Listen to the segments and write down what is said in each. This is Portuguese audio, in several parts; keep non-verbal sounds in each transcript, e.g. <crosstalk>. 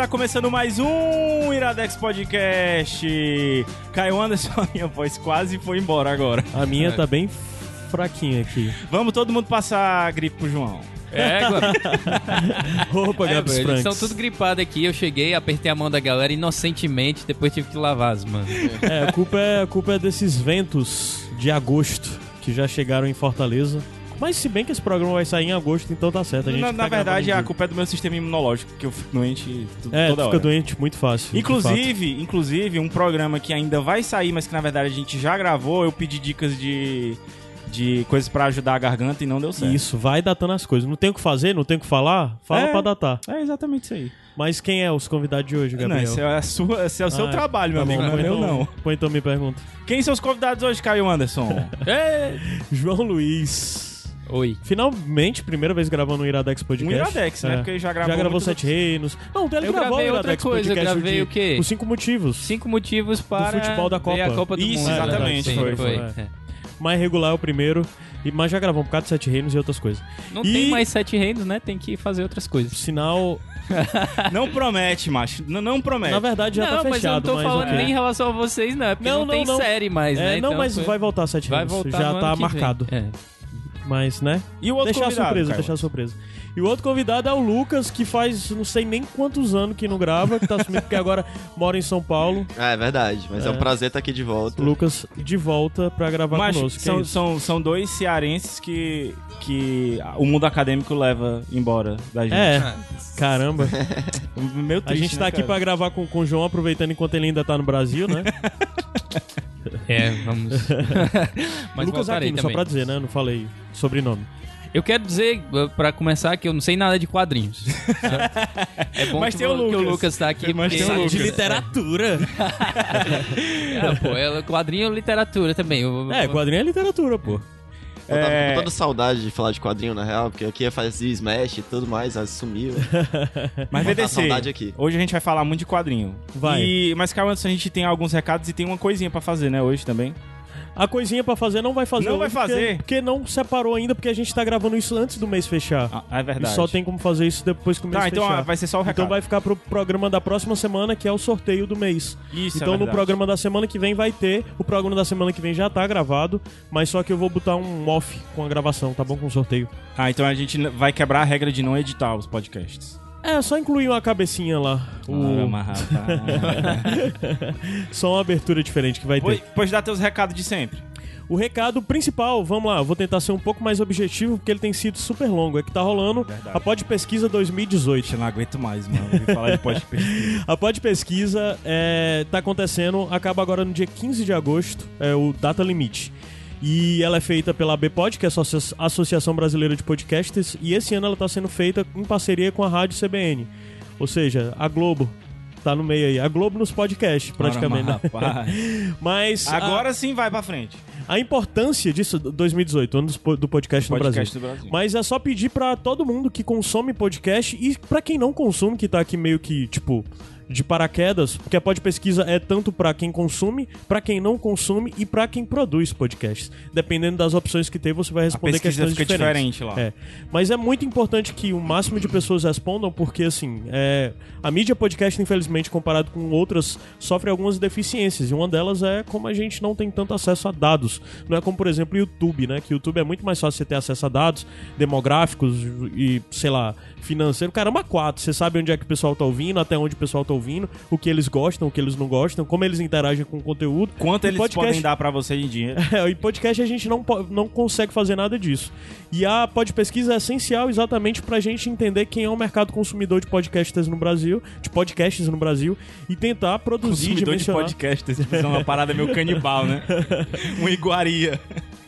Está começando mais um Iradex Podcast. Caio Anderson, <laughs> a minha voz quase foi embora agora. A minha tá bem fraquinha aqui. Vamos todo mundo passar a gripe pro João. É, agora. <laughs> Opa, é, Gabs Eles estão tudo gripados aqui. Eu cheguei, apertei a mão da galera inocentemente, depois tive que lavar as mãos. É, a culpa é, a culpa é desses ventos de agosto que já chegaram em Fortaleza. Mas se bem que esse programa vai sair em agosto, então tá certo. A gente na, tá na verdade, a culpa é do meu sistema imunológico, que eu fico doente é, toda fica doente muito fácil. Inclusive, inclusive, um programa que ainda vai sair, mas que na verdade a gente já gravou, eu pedi dicas de de coisas para ajudar a garganta e não deu certo. Isso, vai datando as coisas. Não tem o que fazer, não tem o que falar, fala é, pra datar. É exatamente isso aí. Mas quem é os convidados de hoje, Gabriel? Não, esse é, a sua, esse é o seu ah, trabalho, meu tá amigo, bom, não é meu não. Pois então me pergunta. Quem são os convidados hoje, Caio Anderson? <laughs> João Luiz. Oi. Finalmente, primeira vez gravando um Iradex Podcast. Um Iradex, né? É. Porque já gravou. Já gravou Sete Reinos. Não, ele eu gravou o Iradex coisa, Podcast. Eu gravei de, o quê? Os cinco motivos. Cinco motivos para. Do futebol da Copa. a Copa do Isso, Mundo. exatamente. Sim, foi, foi. foi. É. Mais regular é o primeiro. E, mas já gravou um bocado de Sete Reinos e outras coisas. Não e... tem mais Sete Reinos, né? Tem que fazer outras coisas. Sinal. <laughs> não promete, macho. Não, não promete. Na verdade já não, tá fechado. Mas eu não tô falando okay. nem em relação a vocês, não. É porque não, não, não tem série mais, é, né? Não, então, mas foi... vai voltar Sete vai Reinos. Voltar já tá marcado. É. Mas, né? E o outro deixar convidado, surpresa, Caio? deixar surpresa. E o outro convidado é o Lucas, que faz não sei nem quantos anos que não grava, que tá assumindo porque agora mora em São Paulo. É, é verdade, mas é, é um prazer estar aqui de volta. Lucas de volta pra gravar Mas conosco. São, é são, são dois cearenses que, que o mundo acadêmico leva embora da gente. É, caramba. <laughs> Meu triste, A gente tá né, aqui cara? pra gravar com, com o João, aproveitando enquanto ele ainda tá no Brasil, né? <laughs> É, vamos. <laughs> mas Lucas Aquino, só também. pra dizer, né? Não falei sobrenome. Eu quero dizer, pra começar, que eu não sei nada de quadrinhos. <laughs> é bom Mas que, tem o vo- que o Lucas. Lucas tá aqui. Mas tem o Lucas. De literatura. É, <laughs> pô, é quadrinho e literatura também. Eu- É, quadrinho é literatura, pô. Eu tava É. com toda saudade de falar de quadrinho, na real, porque aqui fazia Smash e tudo mais, aí sumiu. <laughs> Mas VDC, saudade aqui. hoje a gente vai falar muito de quadrinho. Vai. E, mas, Caio Anderson, a gente tem alguns recados e tem uma coisinha pra fazer, né, hoje também. A coisinha pra fazer não vai fazer Não vai fazer? Porque, porque não separou ainda, porque a gente tá gravando isso antes do mês fechar. Ah, é verdade. E só tem como fazer isso depois que o mês Tá, então fechar. ah, vai ser só o recado. Então vai ficar pro programa da próxima semana, que é o sorteio do mês. Isso, é então no verdade. programa da semana que vem vai ter. O programa da semana que vem já tá gravado, mas só que eu vou botar um off com a gravação, tá bom? Com o sorteio. Ah, então a gente vai quebrar a regra de não editar os podcasts. É, só incluir uma cabecinha lá. O- Caramba, rapaz. <laughs> Só uma abertura diferente que vai ter. pois, pois dá teus recados de sempre. O recado principal, vamos lá, vou tentar ser um pouco mais objetivo, porque ele tem sido super longo. É que tá rolando Verdade. a Pod Pesquisa 2018. Eu não aguento mais, mano. falar de podcast. <laughs> A Pod Pesquisa é, tá acontecendo, acaba agora no dia 15 de agosto, é o data limite. E ela é feita pela BPod, que é a Associa- Associação Brasileira de Podcasts, e esse ano ela tá sendo feita em parceria com a Rádio CBN. Ou seja, a Globo tá no meio aí. A Globo nos podcasts, praticamente. Caramba, <laughs> rapaz. <laughs> Mas a- Agora sim vai pra frente. a, importância disso, 2018, ano do podcast, no Podcast Brasil. do Brasil. Mas é só pedir pra todo mundo que consome podcast e pra quem não consome, que tá aqui meio que, tipo, de paraquedas, porque a Pod Pesquisa é tanto pra quem consome, pra quem não consome e pra quem produz podcasts. Dependendo das opções que tem, você vai A responder pesquisa questões fica diferentes. diferente lá. É. Mas é muito importante que o máximo de pessoas respondam, porque assim, é, a mídia podcast, infelizmente, comparado com outras, sofre algumas deficiências. E uma delas é como a gente não tem tanto acesso a dados. Não é como, por exemplo, o YouTube, né? Que o YouTube é muito mais fácil você ter acesso a dados demográficos e, sei lá, financeiro. Caramba, quatro. Você sabe onde é que o pessoal tá ouvindo, até onde o pessoal tá ouvindo, o que eles gostam, o que eles não gostam, como eles interagem com o conteúdo. Quanto E eles podcast- podem dar pra você em dinheiro? <laughs> é, e podcast a gente não, não consegue fazer nada disso. E a pod pesquisa é essencial exatamente pra gente entender quem é o mercado consumidor de podcasts no Brasil, de podcasts no Brasil, e tentar produzir, Consumidor de dimensionar. podcast. Isso é uma parada meio canibal, né? <laughs> Uma iguaria.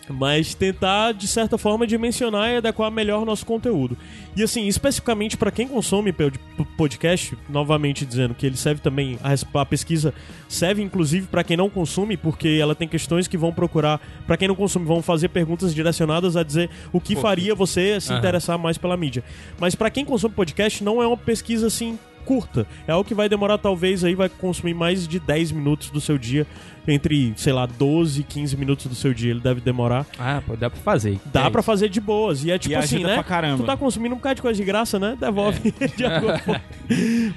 Mas tentar de certa forma dimensionar e adequar melhor o nosso conteúdo. E assim, especificamente para quem consome pod- podcast, novamente dizendo que ele serve também a, pesquisa serve inclusive para quem não consome, porque ela tem questões que vão procurar, para quem não consome, vão fazer perguntas direcionadas a dizer o que faria você se interessar mais pela mídia. Mas para quem consome podcast não é uma pesquisa assim curta. É algo que vai demorar talvez aí vai consumir mais de 10 minutos do seu dia, entre, sei lá, 12 e 15 minutos do seu dia ele deve demorar. Ah, pô, dá pra fazer. Dá É pra isso. fazer de boas. E é tipo E assim, né? pra caramba. Tu tá consumindo um bocado de coisa de graça, né? Devolve <laughs> de alguma forma.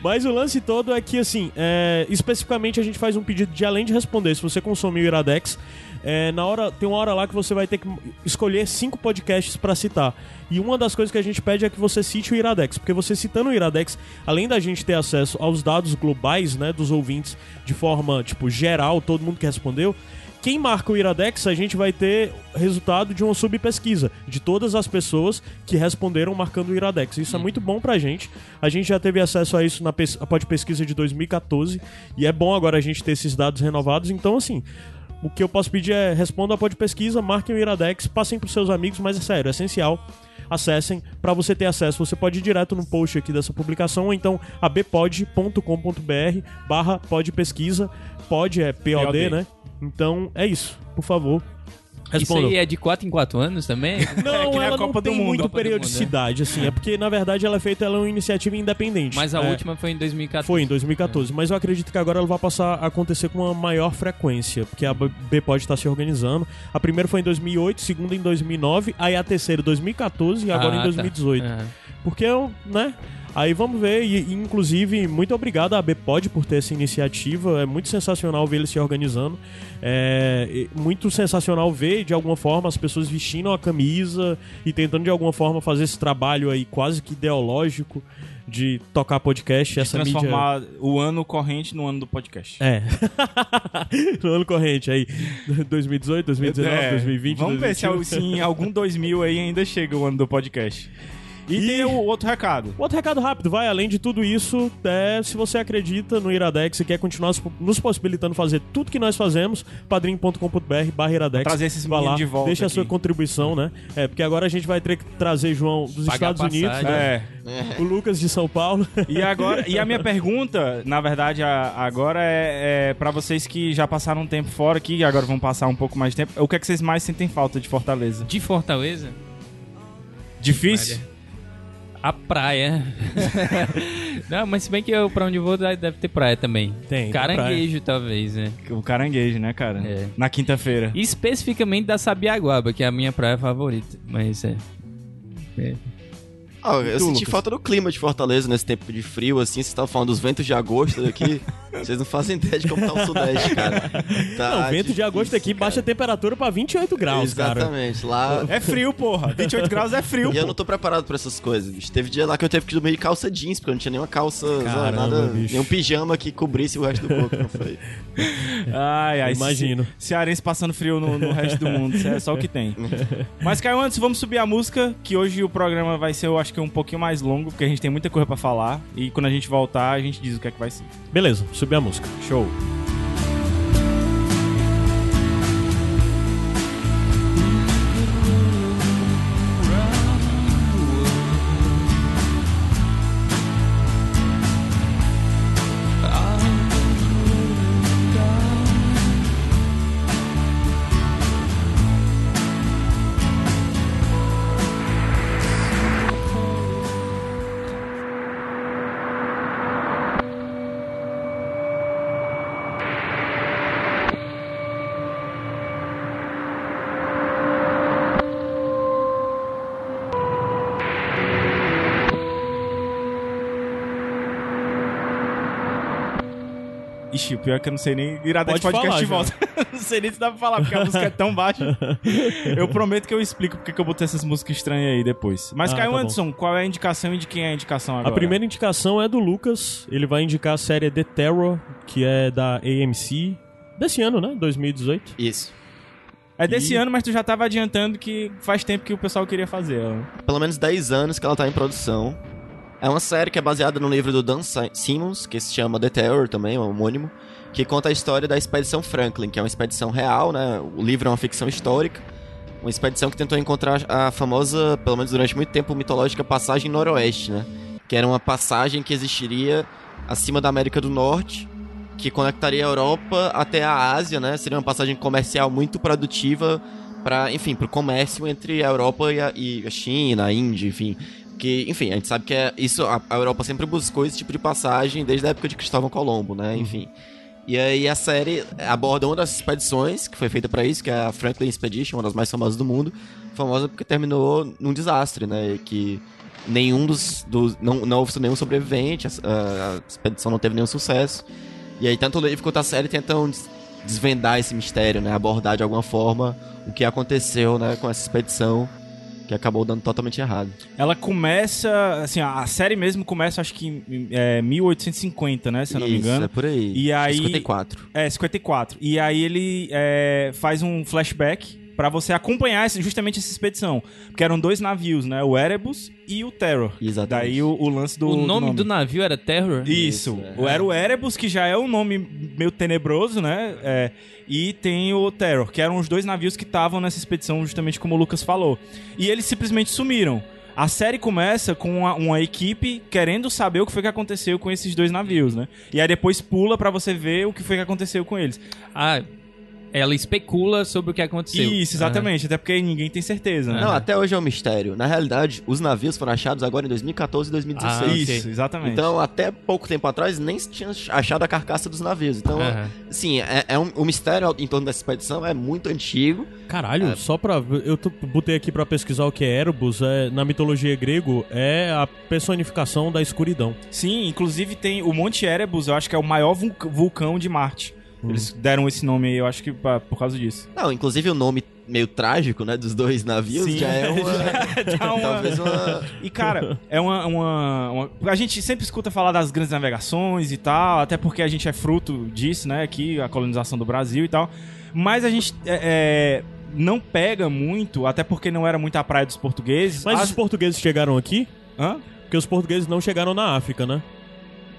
Mas o lance todo é que, assim, é, especificamente a gente faz um pedido de além de responder, se você consumir o Iradex, é, na hora, tem uma hora lá que você vai ter que escolher cinco podcasts pra citar. E uma das coisas que a gente pede é que você cite o Iradex, porque você citando o Iradex, além da gente ter acesso aos dados globais, né, dos ouvintes de forma, tipo, geral, todo mundo que respondeu, quem marca o Iradex, a gente vai ter resultado de uma subpesquisa de todas as pessoas que responderam marcando o Iradex. Isso é muito bom pra gente. A gente já teve acesso a isso na pod pesquisa de 2014 e é bom agora a gente ter esses dados renovados. Então, assim, o que eu posso pedir é responda a pod pesquisa, marquem o Iradex, passem pros seus amigos, mas é sério, é essencial. Acessem para você ter acesso. Você pode ir direto no post aqui dessa publicação ou então abpod.com.br barra podpesquisa. Pod é POD, POD. né? Então é isso, por favor. Isso Respondam. aí é de 4 em 4 anos também? Não, É nem a ela não tem muita Copa Mundo, periodicidade, assim. É porque, na verdade, ela é feita, ela é uma iniciativa independente. Mas a É, última foi em 2014. Foi em 2014, mas eu acredito que agora ela vai passar a acontecer com uma maior frequência, porque a B pode estar se organizando. A primeira foi em 2008, a segunda em 2009, aí a terceira em 2014 e agora Ah, em tá. 2018. Ah. Porque, né? Aí vamos ver, e, inclusive, muito obrigado à Bpod por ter essa iniciativa. É muito sensacional ver eles se organizando. É muito sensacional ver, de alguma forma, as pessoas vestindo a camisa e tentando, de alguma forma, fazer esse trabalho aí quase que ideológico de tocar podcast. essa mídia. Transformar o ano corrente no ano do podcast. É. <laughs> no ano corrente aí. 2018, 2019, É, 2020. Vamos ver se, 2021. se em algum 2000 aí ainda chega o ano do podcast. E, E- tem o outro recado. Outro recado rápido, vai. Além de tudo isso, é, se você acredita no Iradex e quer continuar nos- possibilitando fazer tudo que nós fazemos, padrim.com.br barra Iradex. Trazer esses lá, de volta Deixa a sua aqui. contribuição, né? É, porque agora a gente vai ter que trazer João dos Pagar Estados Unidos, né? É. o Lucas de São Paulo. <laughs> E agora, e a minha pergunta, na verdade, a- agora é, é para vocês que já passaram um tempo fora aqui e agora vão passar um pouco mais de tempo. O que é que vocês mais sentem falta de Fortaleza? De Fortaleza, Difícil? A praia. <laughs> Não, mas se bem que eu, pra onde eu vou deve ter praia também. Tem, tem Caranguejo, talvez, né? O caranguejo, né, cara? É. Na quinta-feira. Especificamente da Sabiaguaba, que é a minha praia favorita. Mas é. é. Ah, eu tu, senti Lucas? falta do clima de Fortaleza nesse tempo de frio, assim. Vocês estavam falando dos ventos de agosto daqui. <laughs> Vocês não fazem ideia de como tá o Sudeste, cara. Tá Não, vento de agosto aqui cara. baixa a temperatura pra 28 graus, cara. Exatamente. Lá. É frio, porra. 28 graus é frio, <laughs> E eu pô. não tô preparado pra essas coisas, bicho. Teve dia lá que eu teve que dormir de calça jeans, porque eu não tinha nenhuma calça, Caramba, nada, bicho. nenhum pijama que cobrisse o resto do corpo, não foi? <laughs> Ai, ai, Imagino. ce- Cearense passando frio no, no resto do mundo. Isso é só o que tem. Mas, Caio, antes, vamos subir a música, que hoje o programa vai ser, eu acho que um pouquinho mais longo, porque a gente tem muita coisa pra falar. E quando a gente voltar, a gente diz o que é que vai ser. Beleza, subir a música. Show. Ixi, o pior é que eu não sei nem virar de podcast falar, de volta. <laughs> não sei nem se dá pra falar, porque a música é tão baixa. <laughs> eu prometo que eu explico porque que eu botei essas músicas estranhas aí depois. Mas, Ah, Caio tá bom. Anderson, qual é a indicação e de quem é a indicação agora? A primeira indicação é do Lucas. Ele vai indicar a série The Terror, que é da AMC. Desse ano, né? 2018. Isso. É desse E- ano, mas tu já tava adiantando que faz tempo que o pessoal queria fazer. ó. Pelo menos 10 anos que ela tá em produção. É uma série que é baseada no livro do Dan Si- Simmons, que se chama The Terror também, é um homônimo, que conta a história da Expedição Franklin, que é uma expedição real, né? O livro é uma ficção histórica, uma expedição que tentou encontrar a famosa, pelo menos durante muito tempo, mitológica passagem noroeste, né? Que era uma passagem que existiria acima da América do Norte, que conectaria a Europa até a Ásia, né? Seria uma passagem comercial muito produtiva para, enfim, para o comércio entre a Europa e a, e a China, a Índia, enfim. Que, enfim, a gente sabe que é isso, a, a Europa sempre buscou esse tipo de passagem desde a época de Cristóvão Colombo, né? Enfim. E aí a série aborda uma das expedições que foi feita para isso, que é a Franklin Expedition, uma das mais famosas do mundo. Famosa porque terminou num desastre, né? Que nenhum dos. dos não, não houve nenhum sobrevivente, a, a expedição não teve nenhum sucesso. E aí tanto o livro quanto a série tentam des- desvendar esse mistério, né? Abordar de alguma forma o que aconteceu, né, com essa expedição que acabou dando totalmente errado. Ela começa, assim, a série mesmo começa, acho que em é, 1850, né? Se eu não me Isso, engano. é por aí. E aí- 54. É, 54. E aí ele é, faz um flashback pra você acompanhar esse- justamente essa expedição. Porque eram dois navios, né? O Erebus e o Terror. Exatamente. Daí o, o lance do o do nome do navio era Terror? Isso. Isso, O- Era o Erebus, que já é um nome meio tenebroso, né? É, e tem o Terror, que eram os dois navios que estavam nessa expedição, justamente como o Lucas falou. E eles simplesmente sumiram. A série começa com uma, uma equipe querendo saber o que foi que aconteceu com esses dois navios, né? E aí depois pula pra você ver o que foi que aconteceu com eles. Ah, ela especula sobre o que aconteceu. Isso, exatamente. Até porque ninguém tem certeza, né? Não, até hoje é um mistério. Na realidade, os navios foram achados agora em 2014 e 2016. Ah, Isso, ok. exatamente. Então, até pouco tempo atrás, nem se tinha achado a carcaça dos navios. Então, assim, é, é um, o mistério em torno dessa expedição é muito antigo. Caralho, só pra. Eu botei aqui pra pesquisar o que é Erebus. É, na mitologia grego, é a personificação da escuridão. Sim, inclusive tem o Monte Erebus, eu acho que é o maior vulc- vulcão de Marte. Eles deram esse nome aí, eu acho que pra- por causa disso. Não, inclusive o nome meio trágico, né, dos dois navios Sim. já é uma... <laughs> Já uma- talvez uma... E, cara, é uma, uma, uma- A gente sempre escuta falar das grandes navegações e tal, até porque a gente é fruto disso, né? Aqui, a colonização do Brasil e tal. Mas a gente é, é, não pega muito, até porque não era muito a praia dos portugueses. Mas As- os portugueses chegaram aqui? Hã? Porque os portugueses não chegaram na África, né?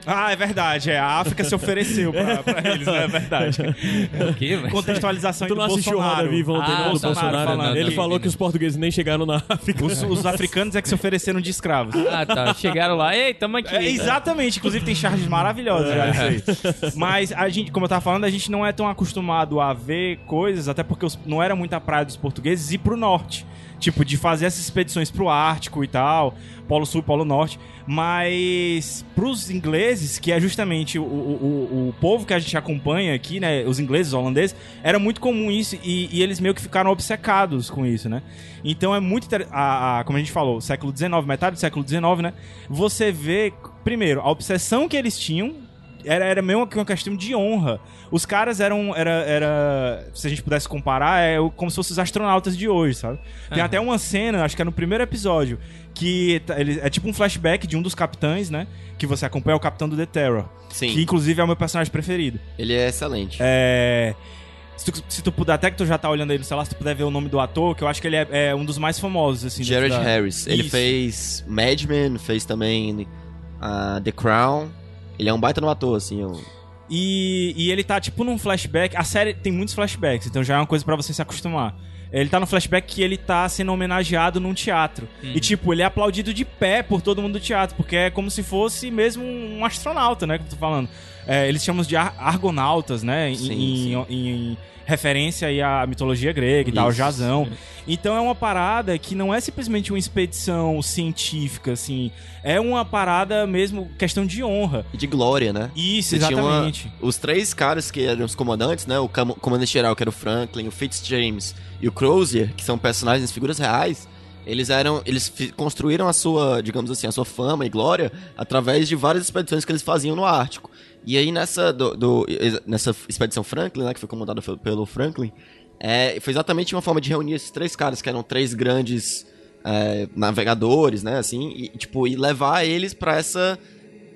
Ah, é verdade. É, a África se ofereceu pra, <laughs> pra eles, né? É verdade. <laughs> O quê, velho? Contextualização Tu do não assistiu Bolsonaro. Roda Viva ontem, Ah, não, do Bolsonaro falando Ele aqui. falou que os portugueses nem chegaram na África. Os, os <laughs> africanos é que se ofereceram de escravos. Ah, tá. Chegaram lá. Ei, tamo aqui. É, exatamente, inclusive tem charges maravilhosas já isso aí. Mas a gente, como eu tava falando, a gente não é tão acostumado a ver coisas, até porque os- não era muita praia dos portugueses ir pro norte. Tipo, de fazer essas expedições pro Ártico e tal, Polo Sul, Polo Norte. Mas pros ingleses, que é justamente o, o, o- povo que a gente acompanha aqui, né? Os ingleses, os holandeses, era muito comum isso e, e eles meio que ficaram obcecados com isso, né? Então é muito interessante. Como a gente falou, século XIX, metade do século XIX, né? Você vê, primeiro, a obsessão que eles tinham era, era meio que uma questão de honra. Os caras eram. Era, era, se a gente pudesse comparar, é como se fossem os astronautas de hoje, sabe? Tem até uma cena, acho que é no primeiro episódio, que tá- ele, é tipo um flashback de um dos capitães, né? Que você acompanha, é o capitão do The Terror. Sim, Que inclusive é o meu personagem preferido. ele é excelente. É. Se tu, se tu puder, até que tu já tá olhando aí no celular, se tu puder ver o nome do ator, que eu acho que ele é, é um dos mais famosos, assim. Jared da- Harris. Ele Isso. fez Mad Men, fez também ah, The Crown. Ele é um baita no ator, assim. um- E, e ele tá tipo num flashback. A série tem muitos flashbacks, então já é uma coisa pra você se acostumar. Ele tá no flashback que ele tá sendo homenageado num teatro. E, tipo, ele é aplaudido de pé por todo mundo do teatro, porque é como se fosse mesmo um astronauta, né? Que eu tô falando. É, eles chamam de ar- argonautas, né? Em, Sim, em- sim. em referência aí à mitologia grega e tal, Isso. Jazão. Então é uma parada que não é simplesmente uma expedição científica, assim. É uma parada mesmo, questão de honra. E de glória, né? Isso, Você tinha uma- exatamente. os três caras que eram os comandantes, né? O cam- comandante geral, que era o Franklin, o Fitzjames e o Crozier, que são personagens, figuras reais. Eles eram. Eles construíram a sua, digamos assim, a sua fama e glória através de várias expedições que eles faziam no Ártico. E aí nessa, do, do- nessa expedição Franklin, né? Que foi comandada pelo Franklin, é, foi exatamente uma forma de reunir esses três caras, que eram três grandes é, navegadores, né? Assim, e, tipo, e levar eles pra essa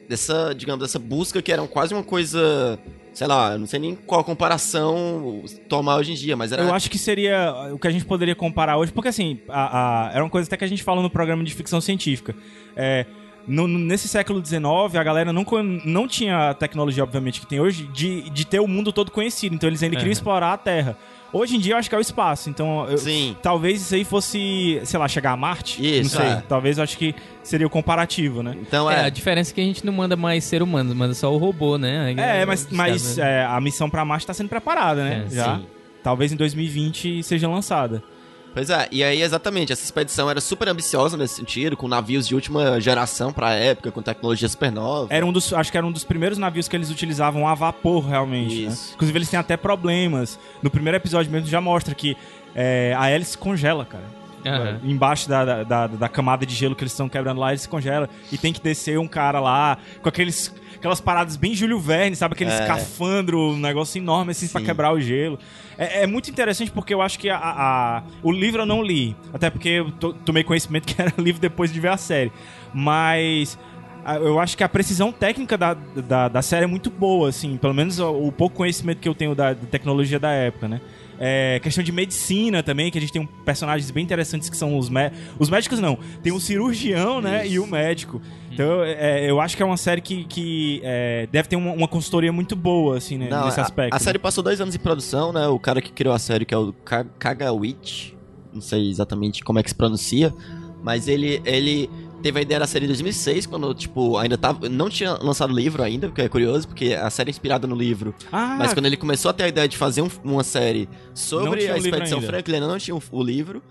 dessa, digamos, dessa busca que era quase uma coisa, sei lá, não sei nem qual comparação tomar hoje em dia, mas era Eu acho que seria o que a gente poderia comparar hoje, porque assim, a- a- era uma coisa até que a gente falou no programa de ficção científica. É, no- nesse século XIX, a galera não, não tinha a tecnologia, obviamente, que tem hoje, de, de ter o mundo todo conhecido. Então eles ainda queriam explorar a Terra. Hoje em dia eu acho que é o espaço. Então, eu- talvez isso aí fosse, sei lá, chegar a Marte. Isso, Não sei. é. Talvez eu acho que seria o comparativo, né? Então É, é. a diferença é que a gente não manda mais ser humano, manda só o robô, né? É, mas, Os mas caras- é, a missão pra Marte tá sendo preparada, né? É, Já. sim. Talvez em 2020 seja lançada. Pois é, e aí exatamente, essa expedição era super ambiciosa nesse sentido, com navios de última geração pra época, com tecnologia super nova. Era um dos, acho que era um dos primeiros navios que eles utilizavam a vapor, realmente. né? Inclusive, eles têm até problemas. No primeiro episódio mesmo já mostra que é, a hélice congela, cara. Aham. Embaixo da, da, da- da camada de gelo que eles estão quebrando lá, ele se congela. E tem que descer um cara lá com aqueles, aquelas paradas bem Júlio Verne, sabe? Aquele É. escafandro, um negócio enorme assim pra Sim. quebrar o gelo. É, é muito interessante porque eu acho que a, a- o livro eu não li. Até porque eu to- tomei conhecimento <laughs> que era livro depois de ver a série. Mas. Eu acho que a precisão técnica da, da, da série é muito boa, assim. Pelo menos o, o pouco conhecimento que eu tenho da, da tecnologia da época, né? É, questão de medicina também, que a gente tem um, personagens bem interessantes que são os médicos. Os médicos não, tem o cirurgião, né? E o médico. Então é, eu acho que é uma série que, que é, deve ter uma, uma consultoria muito boa, assim, né, Não, nesse a- aspecto. A, né? série passou dois anos em produção, né? O cara que criou a série, que é o Ka- Kagawich, não sei exatamente como é que se pronuncia, mas ele, ele teve a ideia da série em 2006, quando, tipo, ainda tava... Não tinha lançado o livro ainda, porque é curioso, porque a série é inspirada no livro. Ah, Mas quando ele começou a ter a ideia de fazer um- uma série sobre a Expedição. Franklin, ainda não tinha o, o livro.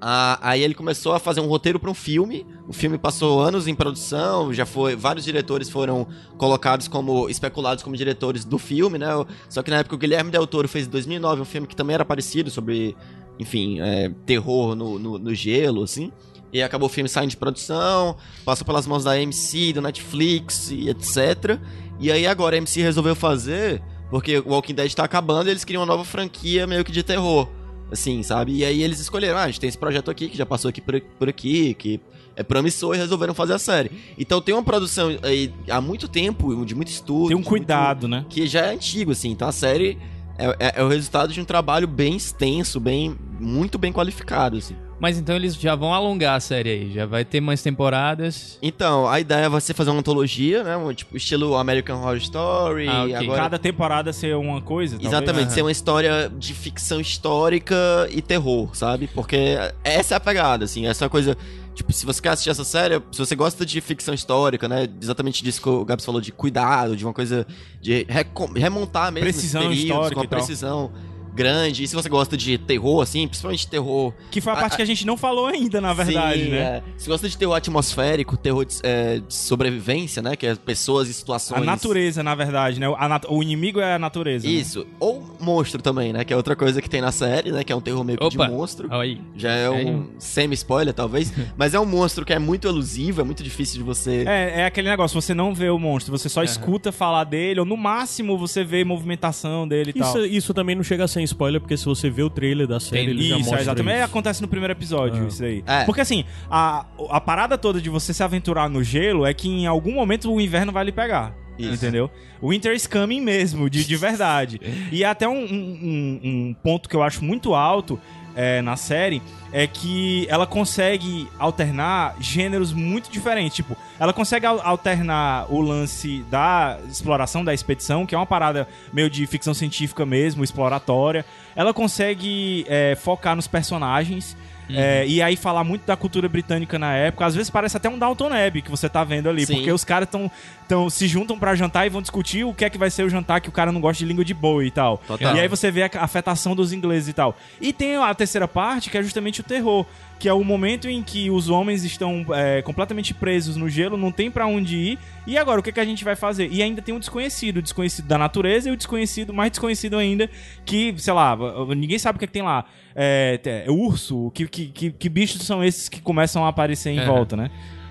Ah, aí ele começou a fazer um roteiro para um filme. O filme passou anos em produção, já foi. Vários diretores foram colocados como. especulados como diretores do filme, né? Só que na época o Guilherme Del Toro fez em 2009 um filme que também era parecido sobre, enfim, é, terror no, no, no gelo, assim. E acabou o filme saindo de produção, passou pelas mãos da AMC, do Netflix e etc. E aí agora a AMC resolveu fazer, porque o Walking Dead tá acabando e eles queriam uma nova franquia meio que de terror. Assim, sabe? E aí eles escolheram, ah, a gente tem esse projeto aqui que já passou aqui por, por aqui, que é promissor e resolveram fazer a série. Então tem uma produção aí há muito tempo, de muito estudo. tem um cuidado, né? muito- que já é antigo, assim. Então a série é, é- é o resultado de um trabalho bem extenso, bem muito bem qualificado, assim. Mas então eles já vão alongar a série aí, já vai ter mais temporadas. Então, a ideia vai ser fazer uma antologia, né? Um, tipo, estilo American Horror Story. Ah, ok. agora... Cada temporada ser uma coisa. talvez. Exatamente, Aham. ser uma história de ficção histórica e terror, sabe? Porque essa é a pegada, assim, essa coisa. Tipo, se você quer assistir essa série, se você gosta de ficção histórica, né? Exatamente disso que o Gabs falou, de cuidado, de uma coisa de remontar mesmo Precisão histórica com uma e tal. Grande. E se você gosta de terror, assim, principalmente terror Que foi a A- parte que a gente não falou ainda, na verdade, Sim, né? é. Se gosta de terror atmosférico, terror de, é, de sobrevivência, né? Que é pessoas e situações. A natureza, na verdade, né? A nat- O inimigo é a natureza. né? Isso. Ou monstro também, né? Que é outra coisa que tem na série, né? Que é um terror meio que Opa. de monstro. Aí. Já é um semi-spoiler, talvez. <laughs> mas é um monstro que é muito elusivo, é muito difícil de você. É, é aquele negócio, você não vê o monstro, você só escuta falar dele, ou no máximo você vê movimentação dele e Isso, tal. isso também não chega a ser spoiler, porque se você vê o trailer da série, Tem- ele já Isso, mostra é, exatamente. É, isso. acontece no primeiro episódio, Ah. isso aí. É. Porque assim, a, a parada toda de você se aventurar no gelo é que em algum momento o inverno vai lhe pegar. Isso. Entendeu? Winter is coming mesmo, de, de verdade. <laughs> e até um, um- um- um ponto que eu acho muito alto é, na série é que ela consegue alternar gêneros muito diferentes. Tipo, ela consegue al- alternar o lance da exploração da expedição, que é uma parada meio de ficção científica mesmo, exploratória. Ela consegue é, focar nos personagens. É, e aí falar muito da cultura britânica na época, às vezes parece até um Downton Abbey que você tá vendo ali, Sim. porque os caras tão, tão, se juntam pra jantar e vão discutir o que é que vai ser o jantar que o cara não gosta de língua de boi e tal. Total. E aí você vê a afetação dos ingleses e tal. E tem a terceira parte, que é justamente o terror, que é o momento em que os homens estão é, completamente presos no gelo, não tem pra onde ir. E agora, o que, que a gente vai fazer? E ainda tem um desconhecido, o desconhecido da natureza e o desconhecido, mais desconhecido ainda, que, sei lá, ninguém sabe o que, é que tem lá. É, é urso, que, que, que, que bichos são esses que começam a aparecer em É. volta, né?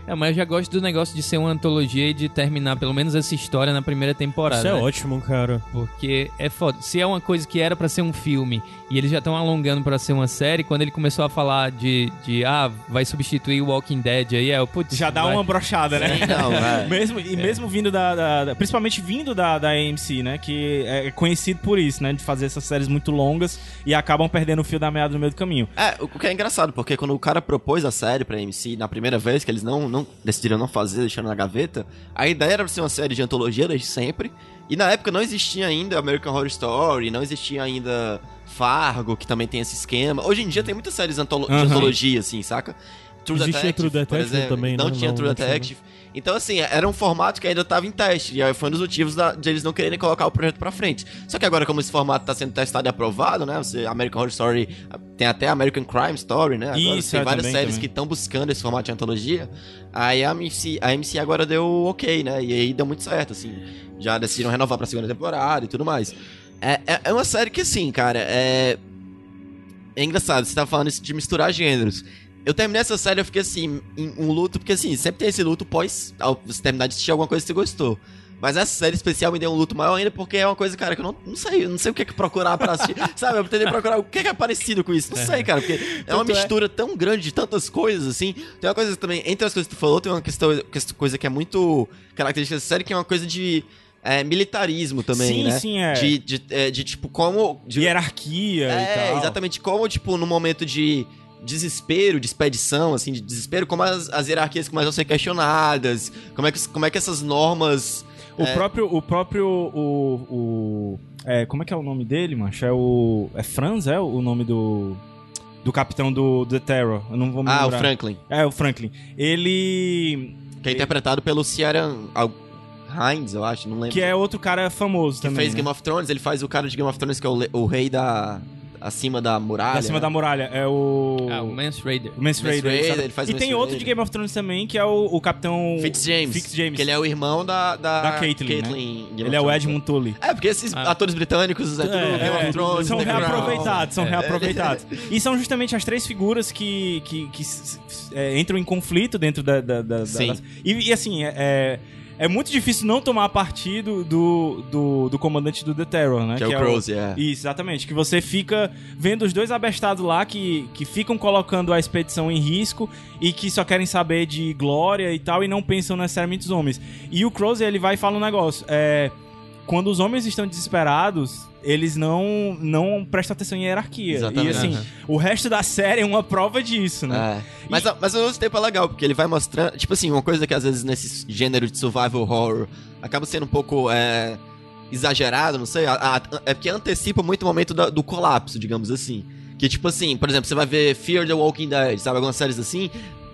É, mas eu já gosto do negócio de ser uma antologia e de terminar pelo menos essa história na primeira temporada. Isso é né? ótimo, cara. Porque é foda. Se é uma coisa que era pra ser um filme e eles já estão alongando pra ser uma série, quando ele começou a falar de, de ah, vai substituir o Walking Dead aí, é o putz. Já dá vai- uma brochada, né? Sim, não, é. <laughs> mesmo, e mesmo vindo da, da- da- Principalmente vindo da, da AMC, né? Que é conhecido por isso, né? De fazer essas séries muito longas e acabam perdendo o fio da meada no meio do caminho. É, o que é engraçado, porque quando o cara propôs a série pra MC na primeira vez, que eles não, não não, decidiram não fazer, deixando na gaveta, a ideia era ser uma série de antologia desde sempre. E na época não existia ainda American Horror Story, não existia ainda Fargo, que também tem esse esquema. Hoje em dia tem muitas séries antolo de antologia, assim, saca? True Existia True por Detective exemplo. também, Não né? tinha Não- True não tinha, Detective. Então, assim, era um formato que ainda tava em teste. E aí foi um dos motivos da- de eles não quererem colocar o projeto pra frente. Só que agora, como esse formato tá sendo testado e aprovado, né? Você, American Horror Story, tem até American Crime Story, né? Agora Isso, tem é, várias também, séries também. que estão buscando esse formato de antologia. Aí a MC, a MC agora deu ok, né? E aí deu muito certo, assim. Já decidiram renovar pra segunda temporada e tudo mais. É, é, é uma série que, assim, cara, é. É engraçado, você tava falando isso de misturar gêneros. Eu terminei essa série, eu fiquei assim, em um luto, porque assim, sempre tem esse luto pós ao você terminar de assistir alguma coisa que você gostou. Mas essa série especial me deu um luto maior ainda, porque é uma coisa, cara, que eu não, não sei, eu não sei o que é que procurar pra assistir. <laughs> Sabe, eu tentei procurar o que é, que é parecido com isso. Não sei, cara, porque é uma Tanto é- mistura tão grande de tantas coisas, assim. Tem uma coisa também, entre as coisas que tu falou, tem uma questão, quest- coisa que é muito característica dessa série, que é uma coisa de é, militarismo também, sim, né? sim, é. De, de, é, de, tipo, como... De, hierarquia e é, tal. exatamente. Como, tipo, no momento de desespero, de expedição, assim, de desespero, como as, as hierarquias começam a ser questionadas, como é que, como é que essas normas... O É. próprio, o próprio, o, o é, como é que é o nome dele, mancho? É o, é Franz, é o nome do, do capitão do The Terror. Eu não vou me Ah, o lembrar. Franklin, É, o Franklin. Ele, que é interpretado pelo Ciaran Hines, eu acho, não lembro. que é outro cara famoso que também, fez né? Game of Thrones, ele faz o cara de Game of Thrones que é o, o rei da... acima da muralha. Acima né? da muralha. É o... Ah, o Mance Raider. o Mance Mance Raider. Raider, ele faz e tem Mance outro Raider. de Game of Thrones também, que é o, o capitão... Fitzjames, Fitzjames. que ele é o irmão da... Da, Da Caitlyn, né? em Game Ele é o. Edmund Tully. É, porque esses Ah. atores britânicos é tudo Game É, of Thrones, são reaproveitados, são É. reaproveitados. <laughs> E são justamente as três figuras que, que, que é, entram em conflito dentro da. da, da- da- e, e, assim, é, é, é muito difícil não tomar partido do, do, do comandante do The Terror, né? Que é o Crows, é. Isso, exatamente. Que você fica vendo os dois abestados lá que, que ficam colocando a expedição em risco e que só querem saber de glória e tal e não pensam necessariamente os homens. E o Crows, ele vai e fala um negócio. É, quando os homens estão desesperados, eles não, não prestam atenção em hierarquia. Exatamente. E assim, Aham. o resto da série é uma prova disso, né? É. Mas, a- mas ao mesmo tempo é legal, porque ele vai mostrando. Tipo assim, uma coisa que às vezes nesse gênero de survival horror acaba sendo um pouco é, exagerado, não sei. a- a- é porque antecipa muito o momento da- do colapso, digamos assim. Que tipo assim, por exemplo, você vai ver Fear the Walking Dead, sabe? Algumas séries assim.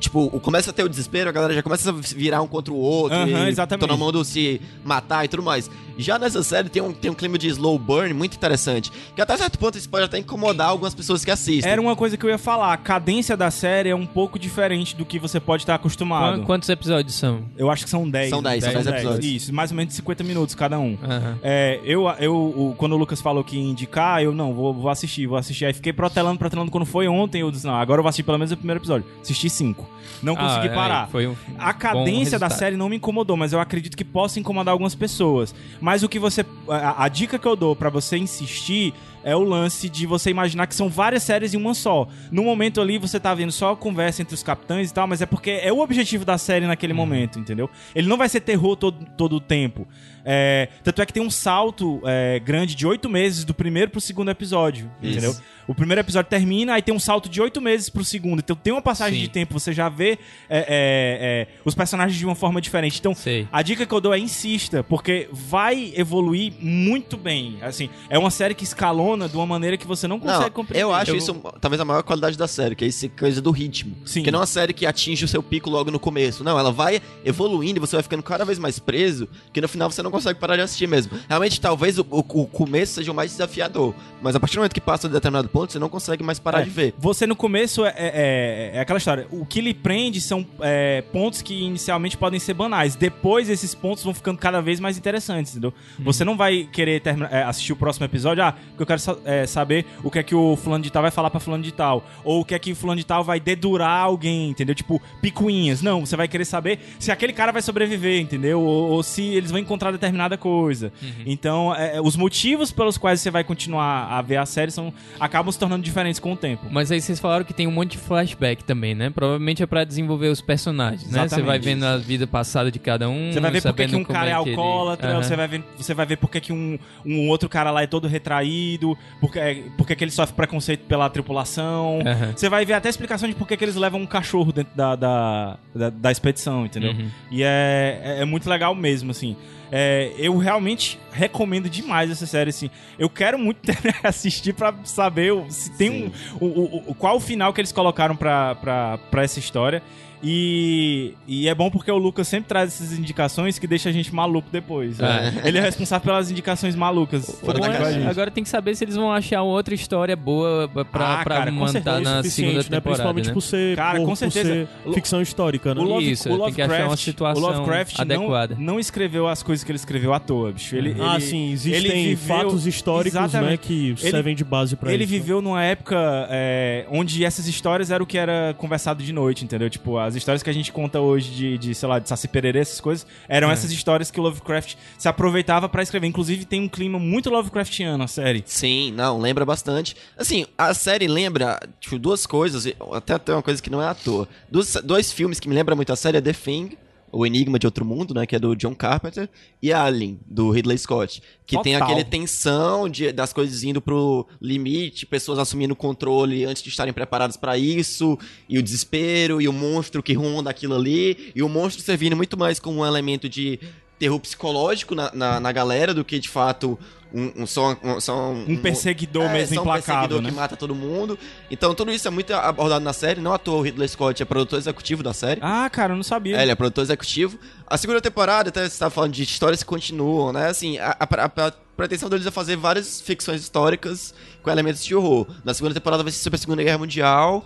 Tipo, o- começa a ter o desespero, a galera já começa a virar um contra o outro. E exatamente. Todo mundo se matar e tudo mais. Já nessa série tem um, tem um clima de slow burn muito interessante. Que até certo ponto isso pode até incomodar algumas pessoas que assistem. Era uma coisa que eu ia falar. A cadência da série é um pouco diferente do que você pode estar acostumado. Qu- Quantos episódios são? Eu acho que são 10. São 10, são 10 episódios. Isso, mais ou menos 50 minutos cada um. Aham. É, eu, eu quando o Lucas falou que ia indicar, eu não, vou, vou assistir, vou assistir. Aí fiquei protelando, protelando quando foi ontem. Eu disse, não, agora eu vou assistir pelo menos o primeiro episódio. Assisti cinco. Não consegui Ah, é, parar. Foi um A cadência da série não me incomodou, mas eu acredito que possa incomodar algumas pessoas. Mas o que você. A, a dica que eu dou pra você insistir é o lance de você imaginar que são várias séries em uma só. No momento ali você tá vendo só a conversa entre os capitães e tal, mas é porque é o objetivo da série naquele Uhum. momento, entendeu? Ele não vai ser terror todo, todo o tempo. É, tanto é que tem um salto é, grande de oito meses do primeiro pro segundo episódio, Isso. entendeu? O primeiro episódio termina, aí tem um salto de oito meses pro segundo. Então tem uma passagem Sim. de tempo, você já vê é, é, é, os personagens de uma forma diferente. Então, Sei. a dica que eu dou é insista, porque vai evoluir muito bem. Assim, é uma série que escalona de uma maneira que você não consegue Não, compreender. eu acho Eu isso talvez a maior qualidade da série, que é essa coisa do ritmo. Sim. Que não é uma série que atinge o seu pico logo no começo. Não, ela vai evoluindo e você vai ficando cada vez mais preso, que no final você não consegue parar de assistir mesmo. Realmente, talvez o, o- o começo seja o mais desafiador, mas a partir do momento que passa de determinado ponto, você não consegue mais parar É, de ver. Você no começo é, é- é aquela história. O que lhe prende são é, pontos que inicialmente podem ser banais. Depois esses pontos vão ficando cada vez mais interessantes, entendeu? Você não vai querer terminar- é, assistir o próximo episódio, ah, porque eu quero é, saber o que é que o fulano de tal vai falar pra fulano de tal. Ou o que é que o fulano de tal vai dedurar alguém, entendeu? Tipo, picuinhas. Não, você vai querer saber se aquele cara vai sobreviver, entendeu? Ou, ou se eles vão encontrar determinada coisa. Então, é, é, os motivos pelos quais você vai continuar a ver a série são, acabam se tornando diferentes com o tempo. Mas aí vocês falaram que tem um monte de flashback também, né? Provavelmente é pra desenvolver os personagens, né? Você vai vendo a vida passada de cada um. Você vai ver porque que um cara é ele- alcoólatra, Aham. você, vai ver, você vai ver porque que um, um outro cara lá é todo retraído, porque, porque que ele sofre preconceito pela tripulação. Aham. Você vai ver até a explicação de por que eles levam um cachorro dentro da, da, da, da expedição, entendeu? Uhum. E é, é, é muito legal mesmo, assim. É, eu realmente recomendo demais essa série, assim. Eu quero muito <laughs> assistir pra saber se tem um, o, o- o- qual o final que eles colocaram pra, pra, pra essa história. E, e é bom porque o Lucas sempre traz essas indicações que deixa a gente maluco depois. né? Ele é responsável pelas indicações malucas. É- agora tem que saber se eles vão achar outra história boa pra, Ah, pra cara, certeza, na segunda né? temporada. Principalmente né? por ser, Cara, por, com por certeza. ser O- ficção histórica, né? O, Love, Isso, o tem que achar uma Lovecraft, situação o Lovecraft não, adequada. não escreveu as coisas que ele escreveu à toa, bicho. Ele, ah, ele- sim, ele existem viveu- fatos históricos, né, que Ele- servem de base pra Ele isso. né? viveu numa época é, onde essas histórias eram o que era conversado de noite, entendeu? Tipo, as histórias que a gente conta hoje de, de sei lá, de Saci Pererê, essas coisas, eram essas histórias que o Lovecraft se aproveitava pra escrever. Inclusive, tem um clima muito Lovecraftiano a série. Sim, não, lembra bastante. Assim, a série lembra, tipo, duas coisas, até tem uma coisa que não é à toa. Dois, dois filmes que me lembram muito a série é The Thing, O Enigma de Outro Mundo, né, que é do John Carpenter, e Alien, do Ridley Scott, que tem Total. aquele tensão de, das coisas indo pro limite, pessoas assumindo o controle antes de estarem preparadas pra isso, e o desespero, e o monstro que ronda aquilo ali, e o monstro servindo muito mais como um elemento de terror psicológico na, na, na galera do que de fato um, um, só, um, só um, Um perseguidor é, mesmo só um implacável, perseguidor né? que mata todo mundo. Então tudo isso é muito abordado na série. Não à toa o Ridley Scott é produtor executivo da série. Ah, cara, eu não sabia. É, ele é produtor executivo. A segunda temporada, até você estava falando de histórias que continuam, né? Assim, a, a, a- a pretensão deles é fazer várias ficções históricas com elementos de horror. Na segunda temporada vai ser sobre a Segunda Guerra Mundial.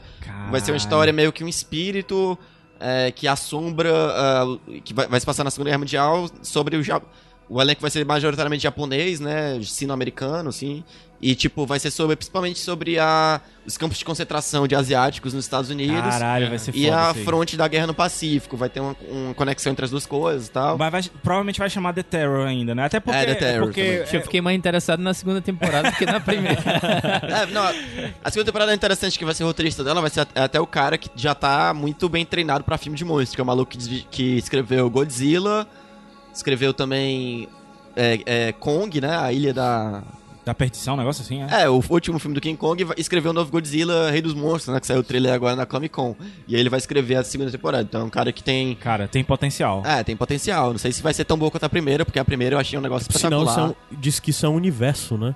Vai ser uma história meio que um espírito é, que assombra. ah, que vai, vai se passar na Segunda Guerra Mundial sobre o. Ja- O elenco vai ser majoritariamente japonês, né? Sino-americano, assim. E, tipo, vai ser sobre, principalmente sobre a, os campos de concentração de asiáticos nos Estados Unidos. Caralho, vai ser foda E a fronte da guerra no Pacífico. Vai ter uma, uma conexão entre as duas coisas e tal. Mas vai- provavelmente vai chamar The Terror ainda, né? Até porque... É, The Terror porque. Poxa, Eu fiquei mais interessado na segunda temporada do que na <laughs> primeira. É, não, a segunda temporada é interessante que vai ser roteirista dela, vai ser at- até o cara que já tá muito bem treinado pra filme de monstro, que é o maluco que, que escreveu Godzilla, escreveu também é, é, Kong, né? A ilha da. Da perdição, um negócio assim, é? É, o último filme do King Kong escreveu o novo Godzilla, Rei dos Monstros, né? Que saiu o trailer agora na Comic Con. E aí ele vai escrever a segunda temporada. Então é um cara que tem. Cara, tem potencial. É, tem potencial. Não sei se vai ser tão boa quanto a primeira, porque a primeira eu achei um negócio Sinal espetacular. são, diz que são universo, né?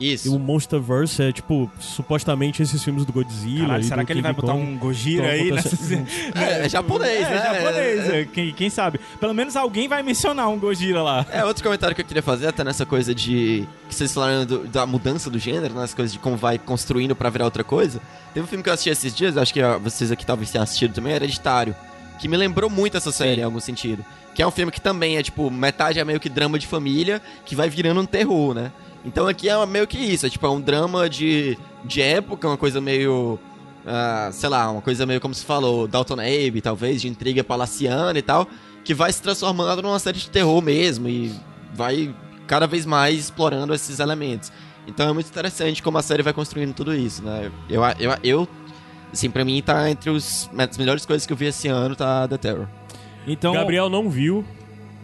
E Isso. o Monsterverse é, tipo, supostamente esses filmes do Godzilla. Caralho, e será do que ele King vai botar Kong. um Gojira aí nessa... <laughs> É, é japonês, <laughs> é, né? japonês, é. Quem, quem sabe? Pelo menos alguém vai mencionar um Gojira lá. É, outro comentário que eu queria fazer, até nessa coisa de. que vocês falaram do- da mudança do gênero, né? As coisas de como vai construindo pra virar outra coisa. Teve um filme que eu assisti esses dias, acho que vocês aqui talvez tenham assistido também, Hereditário. Que me lembrou muito essa série em algum sentido. Que é um filme que também é, tipo, metade é meio que drama de família, que vai virando um terror, né? Então aqui é meio que isso, é tipo, é um drama de, de época, uma coisa meio. ah, sei lá, uma coisa meio como se falou, Dalton Abe, talvez, de intriga palaciana e tal, que vai se transformando numa série de terror mesmo e vai cada vez mais explorando esses elementos. Então é muito interessante como a série vai construindo tudo isso, né? Eu, eu, eu assim, pra mim tá entre os, as melhores coisas que eu vi esse ano, tá The Terror. Então... Gabriel não viu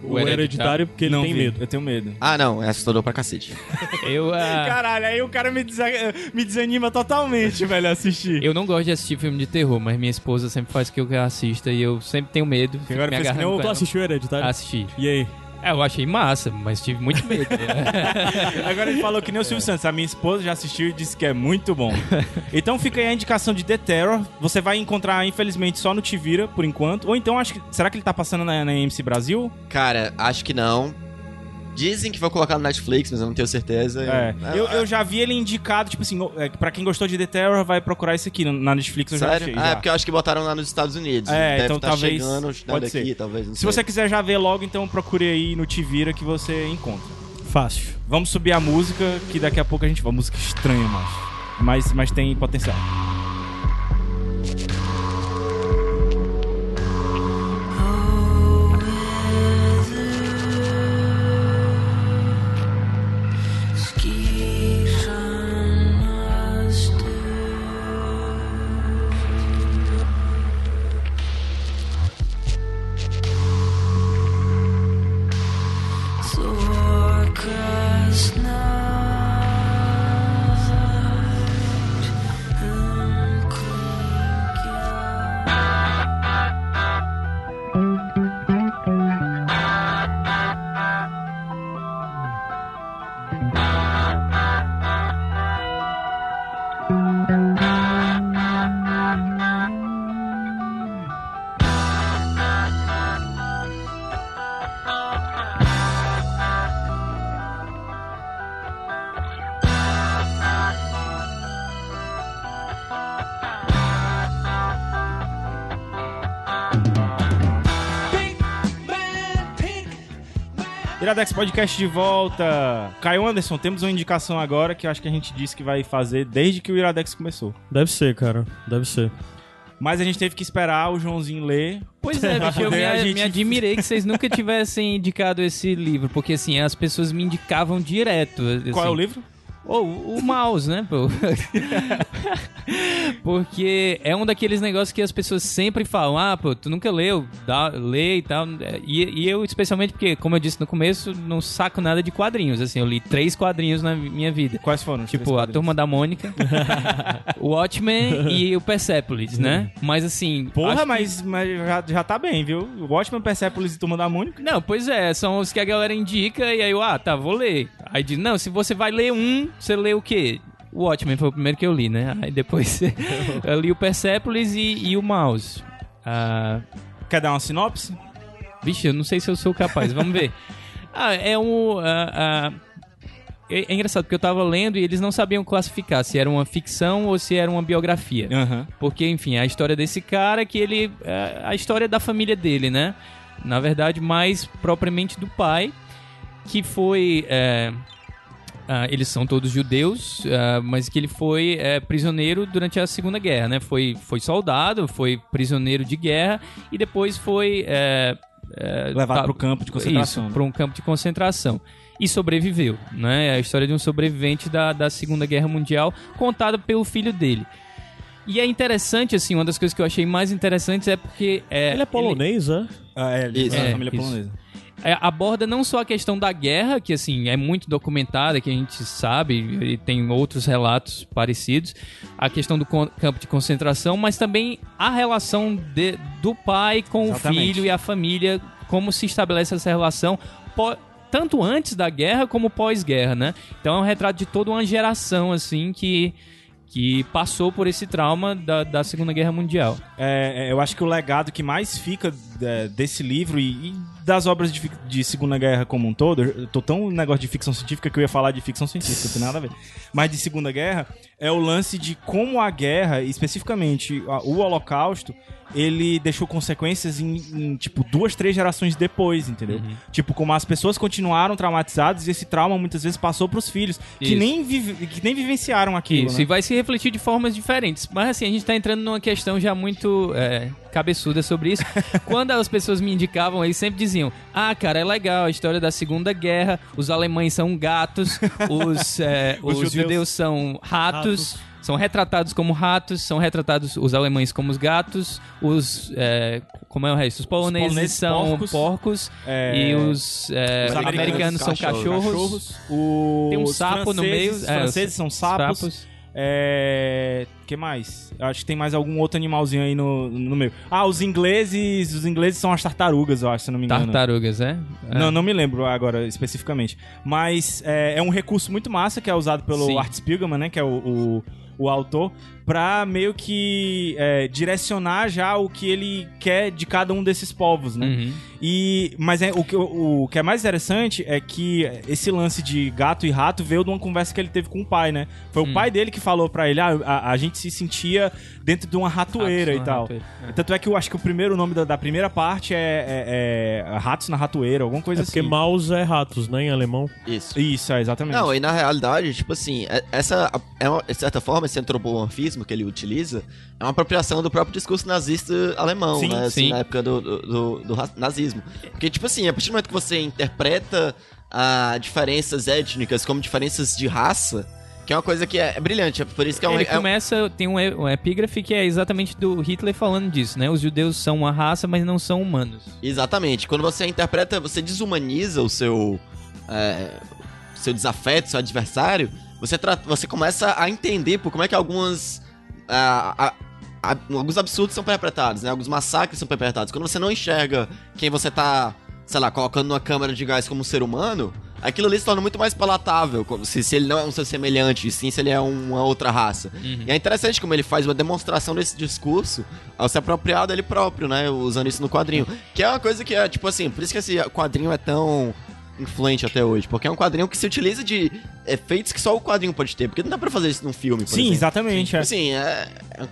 o, O hereditário, Hereditário porque ele não tem vi, medo. Eu tenho medo. Ah, não, é assustador pra cacete. <laughs> Eu, ah, Caralho, aí o cara me, desa- me desanima totalmente, velho, a assistir. eu não gosto de assistir filme de terror, mas minha esposa sempre faz que eu assista e eu sempre tenho medo. agora me fez que nem agarrando o- com Tu ela. assistiu o hereditário? Assisti. E aí? É, eu achei massa, mas tive muito medo. <laughs> Agora ele falou que nem o Silvio Santos. A minha esposa já assistiu e disse que é muito bom. <laughs> Então fica aí a indicação de The Terror. Você vai encontrar, infelizmente, só no Tivira, por enquanto. Ou então, acho que... Será que ele tá passando na, na MC Brasil? Cara, acho que não. Dizem que vão colocar no Netflix, mas eu não tenho certeza. É. Eu, eu já vi ele indicado, tipo assim, é, pra quem gostou de The Terror, vai procurar isso aqui. Na Netflix eu já Sério? achei. Ah, já. é porque eu acho que botaram lá nos Estados Unidos. É, Deve então tá talvez- chegando pode daqui, ser. talvez. Não Se sei. você quiser já ver logo, então procure aí no Tivira que você encontra. Fácil. Vamos subir a música, que daqui a pouco a gente vai. Música estranha, macho. Mas, mas tem potencial. Iradex Podcast de volta. Caio Anderson, temos uma indicação agora que eu acho que a gente disse que vai fazer desde que o Iradex começou. Deve ser, cara. Deve ser. Mas a gente teve que esperar o Joãozinho ler. Pois é, <laughs> bicho, eu me, a gente- me admirei que vocês nunca tivessem indicado esse livro, porque assim, as pessoas me indicavam direto. Qual é assim. o livro? Ou o mouse, né, pô? <laughs> Porque é um daqueles negócios que as pessoas sempre falam, ah, pô, tu nunca leu, dá, lê e tal. E, e eu, especialmente, porque, como eu disse no começo, não saco nada de quadrinhos. Assim, eu li três quadrinhos na minha vida. Quais foram? Tipo, a? Turma da Mônica, <laughs> o Watchmen e o Persepolis, né? Mas assim... Porra, acho que- mas, mas já, já tá bem, viu? O Watchmen, Persepolis e Turma da Mônica. Não, pois é, são os que a galera indica e aí eu, ah, tá, vou ler. Aí diz, não, se você vai ler um, você lê o quê? O Watchmen foi o primeiro que eu li, né? Aí depois <laughs> eu li o Persepolis e, e o Mouse. Ah, Quer dar uma sinopse? vixe, eu não sei se eu sou capaz, vamos ver. <laughs> Ah, é um... ah, ah, é, é engraçado, porque eu tava lendo e eles não sabiam classificar se era uma ficção ou se era uma biografia. Aham. Porque, enfim, a história desse cara que ele. é a história da família dele, né? Na verdade, mais propriamente do pai, que foi. é, ah, eles são todos judeus, ah, mas que ele foi é, prisioneiro durante a Segunda Guerra, né? Foi, foi soldado, foi prisioneiro de guerra e depois foi. é, é, Levado tá- pro campo de concentração. Isso, para um campo de concentração. E sobreviveu, né? É a história de um sobrevivente da, da Segunda Guerra Mundial, contada pelo filho dele. E é interessante, assim, uma das coisas que eu achei mais interessantes é porque... É, Ele é polonês, é? Ah, é, Isso. é, É, família isso. polonesa. É, aborda não só a questão da guerra, que assim é muito documentada, que a gente sabe, e tem outros relatos parecidos, a questão do campo de concentração, mas também a relação de- do pai com Exatamente. o filho e a família, como se estabelece essa relação, pó- tanto antes da guerra como pós-guerra, né? Então é um retrato de toda uma geração, assim, que, que passou por esse trauma da, da Segunda Guerra Mundial. É, é, eu acho que o legado que mais fica é, desse livro e, e das obras de, de Segunda Guerra como um todo, eu tô tão negócio de ficção científica que eu ia falar de ficção científica, não tem nada a ver. Mas de Segunda Guerra é o lance de como a guerra, especificamente a- o Holocausto, ele deixou consequências em, em, tipo, duas, três gerações depois, entendeu? Uhum. Tipo, como as pessoas continuaram traumatizadas e esse trauma muitas vezes passou pros filhos, que nem, vive- que nem vivenciaram aquilo, Isso, né? e vai se refletir de formas diferentes. Mas assim, a gente tá entrando numa questão já muito é, cabeçuda sobre isso. Quando <laughs> as pessoas me indicavam, eles sempre diziam: Ah, cara, é legal a história da Segunda Guerra, os alemães são gatos, <laughs> os, é, Os os, judeus- judeus... são ratos. São retratados como ratos, são retratados os alemães como os gatos, os. é, como é o resto? Os poloneses, poloneses, são porcos. porcos, É, e os, é, os americanos, são cachorros. cachorros. Os Tem um sapo no meio. franceses- Os é, franceses são sapos. É. que mais? Eu acho que tem mais algum outro animalzinho aí no, no meio. Ah, os ingleses. Os ingleses são as tartarugas, eu acho, se não me engano. Tartarugas, é? É. Não, não me lembro agora especificamente. Mas é, é um recurso muito massa que é usado pelo Sim. Art Spiegelman, né? Que é o, o, o autor, pra meio que é, direcionar já o que ele quer de cada um desses povos, né? Uhum. E, mas é, o, que, o, que é mais interessante é que esse lance de gato e rato veio de uma conversa que ele teve com o pai, né? Foi Hum. o pai dele que falou pra ele, ah, a, a gente se sentia dentro de uma ratoeira Ratos e tal. ratoeira, é. Tanto é que eu acho que o primeiro nome da, da primeira parte é, é- é Ratos na Ratoeira, alguma coisa É porque assim. mouse é ratos, né, em alemão. Isso. Isso, é, exatamente. Não, e na realidade, tipo assim, essa é uma, de certa forma, esse antropomorfismo que ele utiliza é uma apropriação do próprio discurso nazista alemão, Sim, né? Assim, sim. na época do, do, do- do nazismo. Porque, tipo assim, a partir do momento que você interpreta ah, diferenças étnicas como diferenças de raça, que é uma coisa que é, é brilhante, é por isso que é um. Ele é um- começa, tem um epígrafe que é exatamente do Hitler falando disso, né? Os judeus são uma raça, mas não são humanos. Exatamente. Quando você interpreta, você desumaniza o seu. é, seu desafeto, seu adversário, você, tra- você começa a entender por como é que algumas. Ah, ah, alguns absurdos são perpetrados, né? Alguns massacres são perpetrados. Quando você não enxerga quem você tá, sei lá, colocando numa câmara de gás como um ser humano, aquilo ali se torna muito mais palatável. Se, se ele não é um seu semelhante, e sim se ele é uma outra raça. E é interessante como ele faz uma demonstração desse discurso ao se apropriar dele próprio, né? Usando isso no quadrinho. Que é uma coisa que é, tipo assim, por isso que esse quadrinho é tão influente até hoje. Porque é um quadrinho que se utiliza de efeitos que só o quadrinho pode ter. Porque não dá pra fazer isso num filme, por Sim, exemplo. exatamente. é. Assim, é,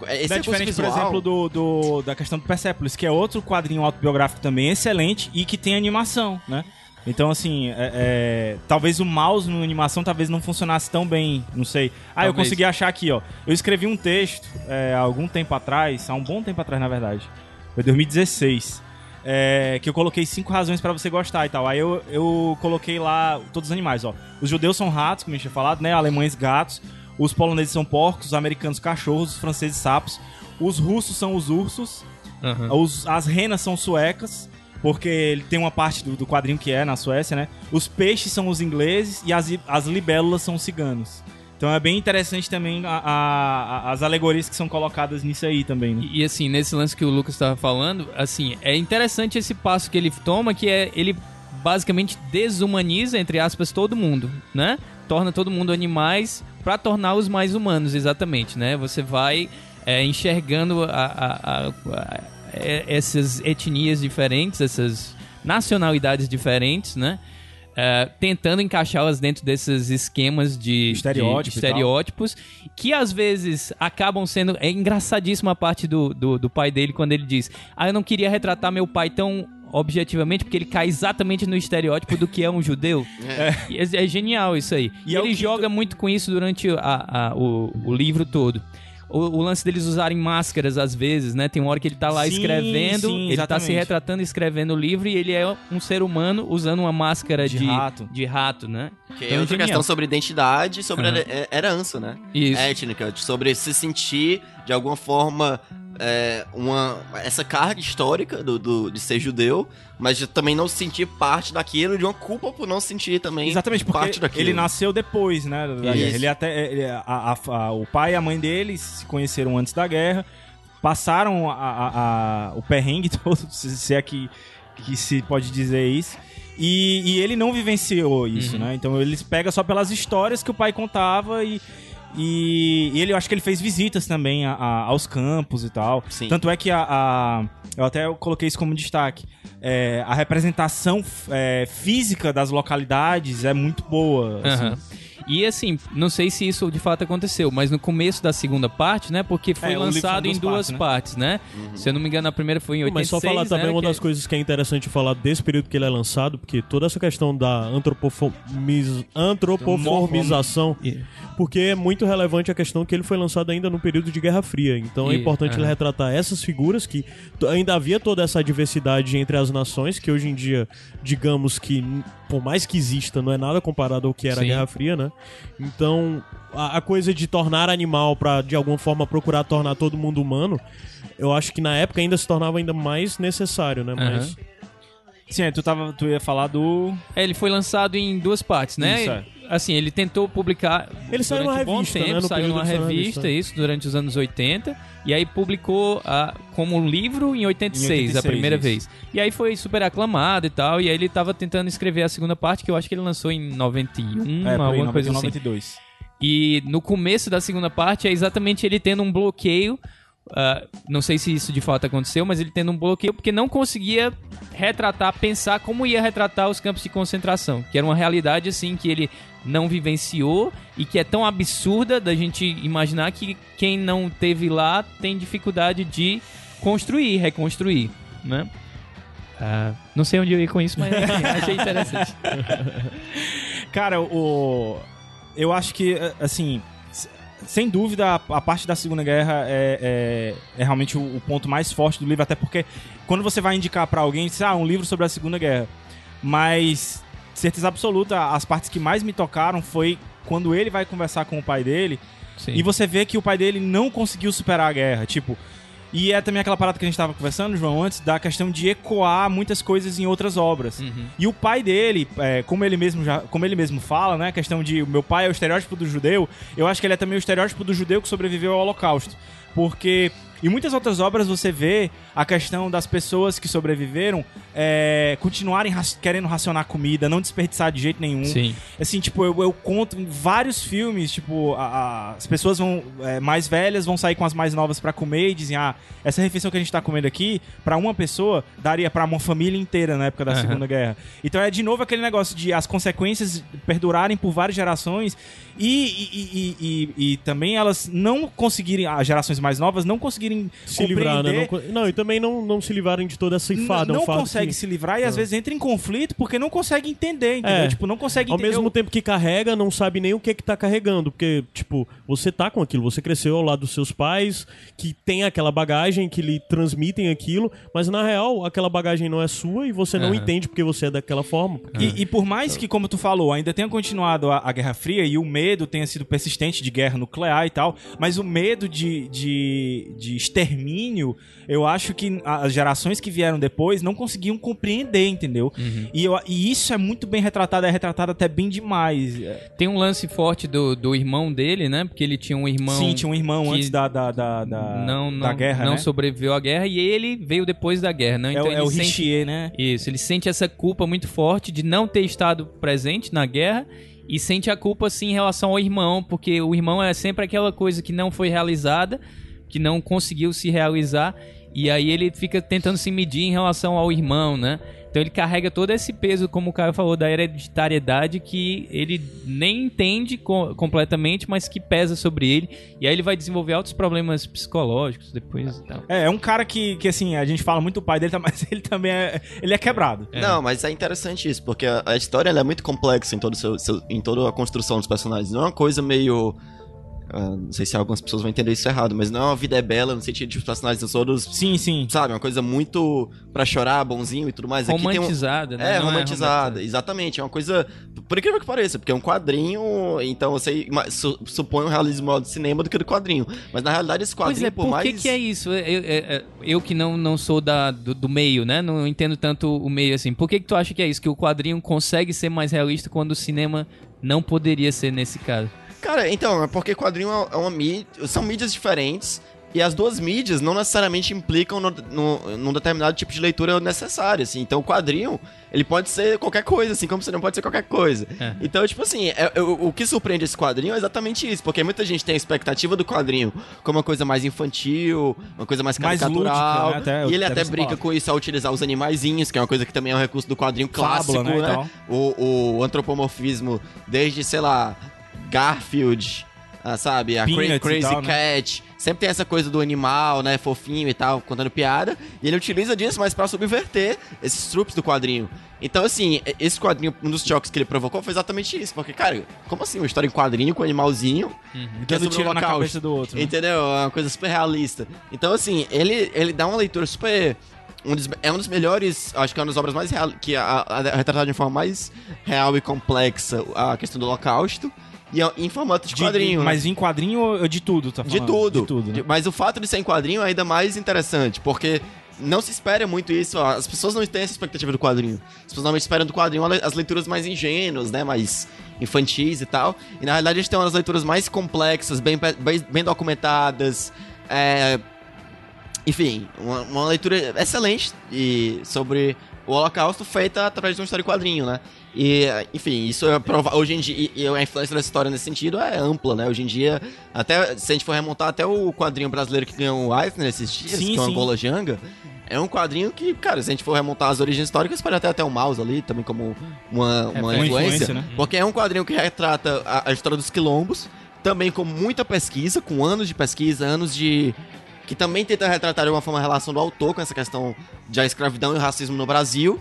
é, esse é diferente, por visual- exemplo, do, do- da questão do Persepolis, que é outro quadrinho autobiográfico também excelente e que tem animação, né? Então, assim, é- é, talvez o mouse na animação talvez não funcionasse tão bem, não sei. Ah, eu Talvez. consegui achar aqui, ó. Eu escrevi um texto é, há algum tempo atrás, há um bom tempo atrás, na verdade. Foi 2016. É, que eu coloquei cinco razões pra você gostar e tal. Aí eu, eu coloquei lá todos os animais, ó. Os judeus são ratos, como a gente tinha falado, né? Alemães gatos. Os poloneses são porcos, os americanos cachorros, os franceses sapos. Os russos são os ursos. Aham. Os- as renas são suecas, porque ele tem uma parte do, do quadrinho que é na Suécia, né? Os peixes são os ingleses e as, as libélulas são os ciganos. Então é bem interessante também a- a- as alegorias que são colocadas nisso aí também, né? E, e, assim, nesse lance que o Lucas estava falando, assim, é interessante esse passo que ele toma, que é ele basicamente desumaniza, entre aspas, todo mundo, né? Torna todo mundo animais pra tornar os mais humanos, exatamente, né? Você vai é, enxergando a- essas etnias diferentes, essas nacionalidades diferentes, né? É, tentando encaixá-las dentro desses esquemas de Estereótipo de estereótipos que às vezes acabam sendo. É engraçadíssima a parte do, do, do pai dele quando ele diz: Ah, eu não queria retratar meu pai tão objetivamente, porque ele cai exatamente no estereótipo do que é um judeu. E É, é genial isso aí. E é ele que joga muito com isso durante a- a- o, o livro todo. O, o lance deles usarem máscaras às vezes, né? Tem uma hora que ele tá lá Sim, escrevendo, sim, ele tá se retratando e escrevendo o livro e ele é um ser humano usando uma máscara De de, rato. de rato, né? Que Então, é outra genial. questão sobre identidade, sobre her- herança, né? Isso. Étnica, sobre se sentir, de alguma forma, é, uma, essa carga histórica do, do- de ser judeu, mas de também não se sentir parte daquilo, de uma culpa por não se sentir também Exatamente, porque parte daquilo. ele nasceu depois, né? Isso. Ele até, ele- a- a- a- o pai e a mãe dele se conheceram antes da guerra, passaram a- o perrengue <laughs> todo, se se é que, que se pode dizer isso. E, e ele não vivenciou isso, Uhum. né? Então eles pegam só pelas histórias que o pai contava e. E, e ele, eu acho que ele fez visitas também a- a- aos campos e tal. Sim. Tanto é que a, a- eu até coloquei isso como destaque. É, a representação é, física das localidades é muito boa. assim. E assim, não sei se isso de fato aconteceu, mas no começo da segunda parte, né? Porque foi É, lançado em duas duas partes, partes, né? Se eu não me engano, a primeira foi em 86, Mas só falar também né, uma que- das coisas que é interessante falar desse período que ele é lançado, porque toda essa questão da antropoformiz... antropoformização, porque é muito relevante a questão que ele foi lançado ainda no período de Guerra Fria. Então é importante ele aham. retratar essas figuras que ainda havia toda essa diversidade entre as nações, que hoje em dia, digamos que, por mais que exista, não é nada comparado ao que era a Sim. Guerra Fria, né? Então, a, a coisa de tornar animal pra, de alguma forma, procurar tornar todo mundo humano, eu acho que na época ainda se tornava ainda mais necessário, né? Mas... Sim, tu, tava, tu ia falar do. É, ele foi lançado em duas partes, né? Isso, é. Assim, ele tentou publicar Ele saiu numa um bom revista, tempo, né? Saiu numa revista, revista. isso, durante os anos 80, e aí publicou ah, como um livro em 86, Em 86, a primeira isso. vez. E aí foi super aclamado e tal, e aí ele tava tentando escrever a segunda parte, que eu acho que ele lançou em 91, É, por aí, alguma coisa assim. 92. E no começo da segunda parte é exatamente ele tendo um bloqueio. ah, não sei se isso de fato aconteceu, mas ele tendo um bloqueio porque não conseguia retratar, pensar como ia retratar os campos de concentração. Que era uma realidade assim que ele não vivenciou e que é tão absurda da gente imaginar que quem não teve lá tem dificuldade de construir, reconstruir, né? Ah, não sei onde eu ia com isso, mas <laughs> achei interessante. Cara, o. Eu acho que, assim. Sem dúvida, a, parte da Segunda Guerra é, é, é realmente o, o ponto mais forte do livro, até porque quando você vai indicar pra alguém, diz, ah, um livro sobre a Segunda Guerra. Mas, certeza absoluta, as partes que mais me tocaram foi quando ele vai conversar com o pai dele Sim. e você vê que o pai dele não conseguiu superar a guerra. Tipo, e é também aquela parada que a gente tava conversando, João, antes, da questão de ecoar muitas coisas em outras obras. Uhum. E o pai dele, é, como ele mesmo já, como ele mesmo fala, né, a questão de o meu pai é o estereótipo do judeu, eu acho que ele é também o estereótipo do judeu que sobreviveu ao Holocausto, porque em muitas outras obras você vê a questão das pessoas que sobreviveram é, continuarem raci- querendo racionar comida, não desperdiçar de jeito nenhum. Sim. Assim, tipo, eu, eu conto em vários filmes, tipo, a- a- as pessoas vão é, mais velhas vão sair com as mais novas pra comer e dizem, ah, essa refeição que a gente tá comendo aqui, pra uma pessoa, daria pra uma família inteira na época da Aham. Segunda Guerra. Então é de novo aquele negócio de as consequências perdurarem por várias gerações e, e, e- e- também elas não conseguirem, as gerações mais novas, não conseguirem Se livrar, né? Não, não, e também não, não se livrarem de toda essa ceifada. é não fato consegue que- se livrar e às vezes entra em conflito porque não consegue entender, entendeu? É. Tipo, não consegue Ao entender. mesmo tempo que carrega, não sabe nem o que que tá carregando. Porque, tipo, você tá com aquilo, você cresceu ao lado dos seus pais, que tem aquela bagagem, que lhe transmitem aquilo, mas na real, aquela bagagem não é sua e você não entende porque você é daquela forma. E, e por mais que, como tu falou, ainda tenha continuado a, a Guerra Fria e o medo tenha sido persistente de guerra nuclear e tal, mas o medo de, de, de extermínio, eu acho que as gerações que vieram depois não conseguiam compreender, entendeu? E, eu- e isso é muito bem retratado, é retratado até bem demais. É, Tem um lance forte do, do irmão dele, né? Porque ele tinha um irmão. Sim, tinha um irmão antes da, da, da, da, não, não, da guerra, não né? sobreviveu à guerra e ele veio depois da guerra, né? É, Então é ele o sente- Richier, né? Isso, ele sente essa culpa muito forte de não ter estado presente na guerra e sente a culpa sim em relação ao irmão, porque o irmão é sempre aquela coisa que não foi realizada, que não conseguiu se realizar, e aí ele fica tentando se medir em relação ao irmão, né? Então ele carrega todo esse peso, como o Caio falou, da hereditariedade que ele nem entende co- completamente, mas que pesa sobre ele. E aí ele vai desenvolver altos problemas psicológicos depois e tal. É, é um cara que, que, assim, a gente fala muito do pai dele, tá- <laughs> mas ele também é, ele é quebrado. Não, mas é interessante isso, porque a, a história ela é muito complexa em, todo seu, seu- em toda a construção dos personagens. Não é uma coisa meio. Ah, não sei se algumas pessoas vão entender isso errado, mas não é uma vida é bela no sentido de os personagens todos. Sim, sim. Sabe, uma coisa muito pra chorar, bonzinho e tudo mais. Aqui tem um, Romantizada, né? É, Não romantizada, exatamente. É uma coisa. Por incrível que pareça, porque é um quadrinho, então você su- supõe um realismo maior do cinema do que do quadrinho. Mas na realidade, esse Pois quadrinho, é, por, por mais. que, que é isso? Eu, eu- eu- eu que não, não sou da, do, do meio, né? Não entendo tanto o meio assim. Por que, que tu acha que é isso? Que o quadrinho consegue ser mais realista quando o cinema não poderia ser nesse caso? Cara, então, é porque quadrinho é uma mídia. São mídias diferentes. E as duas mídias não necessariamente implicam no, no, num determinado tipo de leitura necessária, assim. Então, o quadrinho, ele pode ser qualquer coisa, assim como o cinema pode ser qualquer coisa. É. Então, tipo assim, é- é- o que surpreende esse quadrinho é exatamente isso. Porque muita gente tem a expectativa do quadrinho como uma coisa mais infantil, uma coisa mais Mais caricatural. lúdica, né? Até- e ele até você brinca fala. com isso ao utilizar os animaizinhos, que é uma coisa que também é um recurso do quadrinho clássico, Fábula, né, né? O, o antropomorfismo, desde, sei lá, Garfield, ah, sabe? A Cra- Crazy tal, né? Cat. Sempre tem essa coisa do animal, né? Fofinho e tal, contando piada. E ele utiliza disso, mas pra subverter esses trupes do quadrinho. Então, assim, esse quadrinho, um dos choques que ele provocou foi exatamente isso. Porque, cara, como assim? Uma história em quadrinho com um animalzinho que é tiro na cabeça do outro. né? Entendeu? É uma coisa super realista. Então, assim, ele, ele dá uma leitura super. um dos- é um dos melhores, acho que é uma das obras mais real, que a, a, a retratar de uma forma mais real e complexa a questão do Holocausto. E é em formato de, De- quadrinho. né? Mas em quadrinho ou de tudo, tá De falando? tudo. De tudo, né? De- Mas o fato de ser em quadrinho é ainda mais interessante, porque não se espera muito isso. ó, As pessoas não têm essa expectativa do quadrinho. As pessoas normalmente esperam do quadrinho as leituras mais ingênuas, né? Mais infantis e tal. E na realidade a gente tem umas leituras mais complexas, bem, bem, bem documentadas. é, Enfim, uma, uma leitura excelente e sobre o Holocausto feita através de uma história em quadrinho, né? E, enfim, isso é prova hoje em dia, e, a influência dessa história nesse sentido é ampla, né? Hoje em dia, até se a gente for remontar até o quadrinho brasileiro que ganhou o Eisner esses dias, Sim, que é o. Angola Janga, é um quadrinho que, cara, se a gente for remontar as origens históricas, pode até até o Mouse ali, também como uma, uma uma influência, influência, né? porque é um quadrinho que retrata a, a história dos quilombos, também com muita pesquisa, com anos de pesquisa, anos de que também tenta retratar de uma forma a relação do autor com essa questão da escravidão e o racismo no Brasil.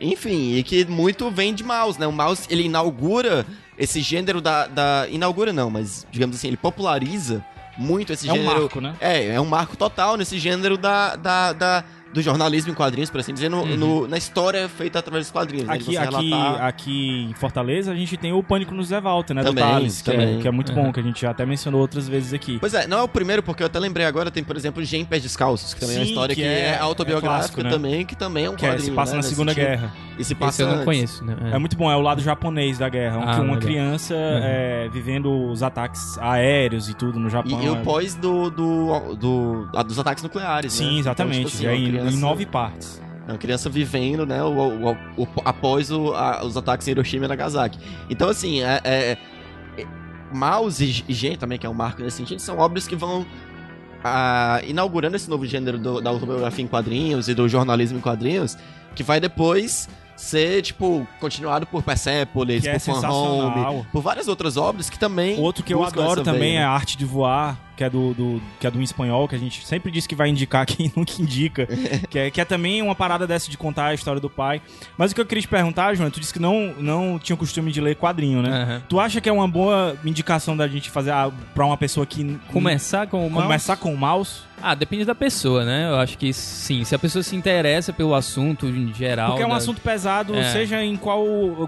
Enfim, e que muito vem de Maus, né? O Maus, ele inaugura esse gênero da, da... Inaugura não, mas, digamos assim, ele populariza muito esse É um gênero... marco, né? É, é um marco total nesse gênero da, da, da- do jornalismo em quadrinhos, por assim dizer, no, no- na história feita através dos quadrinhos. né? Aqui, você aqui, relatar- aqui em Fortaleza, a gente tem o Pânico no Zé Walter, né? Também, do Thales, que, é, que é muito bom, que a gente já até mencionou outras vezes aqui. Pois é, não é o primeiro, porque eu até lembrei agora, tem, por exemplo, Gen Pés Descalços, que também é uma Sim, história que, que é, é- autobiográfica é clássico, né? também, que também é um Que é, quadrinho, se passa né, na Segunda. Guerra. E se Esse passa eu não antes. conheço, né? É. muito bom, é o lado japonês da guerra. Ah, que uma legal. criança é, vivendo os ataques aéreos e tudo no E, Japão. e o é- pós do, do, do- dos ataques nucleares, né? Sim, Então, exatamente. tipo assim, é criança- em nove partes. É uma criança vivendo, né, o, o- o- após a- os ataques em Hiroshima e Nagasaki. Então, assim, é, é, é, Maus e Gen também, que é um marco nesse sentido, são obras que vão ah, inaugurando esse novo gênero do- da autobiografia em quadrinhos e do jornalismo em quadrinhos, que vai depois ser, tipo, continuado por Persepolis, Que é por Fan sensacional. Home, por várias outras obras que também Outro que eu adoro também veia, é né? a Arte de Voar, que é do, do- que é do espanhol, que a gente sempre diz que vai indicar <laughs> quem nunca indica, que é, que é também uma parada dessa de contar a história do pai. Mas o que eu queria te perguntar, João, tu disse que não, não tinha o costume de ler quadrinho, né? Aham. Tu acha que é uma boa indicação da gente fazer a, pra uma pessoa que Começar com o mouse? começar com o mouse? Ah, depende da pessoa, né? Eu acho que sim. Se a pessoa se interessa pelo assunto em geral. Porque é um da- assunto pesado, É. seja em qual,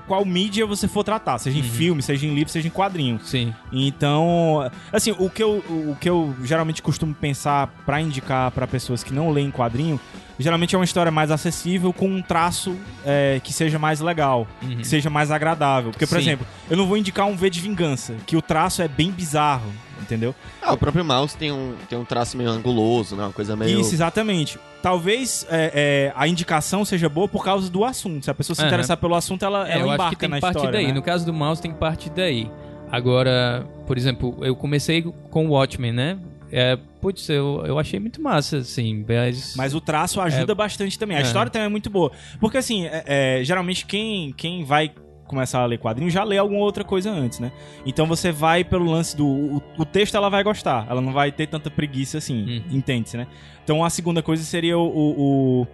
qual mídia você for tratar, seja Uhum. em filme, seja em livro, seja em quadrinho. Sim. Então, assim, o que eu, o que eu geralmente costumo pensar pra indicar pra pessoas que não leem quadrinho, geralmente é uma história mais acessível com um traço é, que seja mais legal, Uhum. que seja mais agradável. Porque, por Sim. exemplo, eu não vou indicar um V de Vingança, que o traço é bem bizarro, entendeu? Ah, o próprio mouse tem um, tem um traço meio anguloso, né? Uma coisa meio. Isso, exatamente. Talvez é, é, a indicação seja boa por causa do assunto. Se a pessoa se Aham. interessar pelo assunto, ela, É, ela eu acho embarca que tem na que partir história. daí. né? No caso do mouse, tem que partir daí. Agora, por exemplo, eu comecei com o Watchmen, né? É, putz, eu, eu achei muito massa, assim. Mas, Mas o traço ajuda bastante também. A É. história também é muito boa. Porque, assim, é- é, geralmente quem, quem vai começar a ler quadrinho já lê alguma outra coisa antes, né? Então você vai pelo lance do. O, o texto ela vai gostar. Ela não vai ter tanta preguiça assim. Uhum. Entende-se, né? Então a segunda coisa seria o. o, o-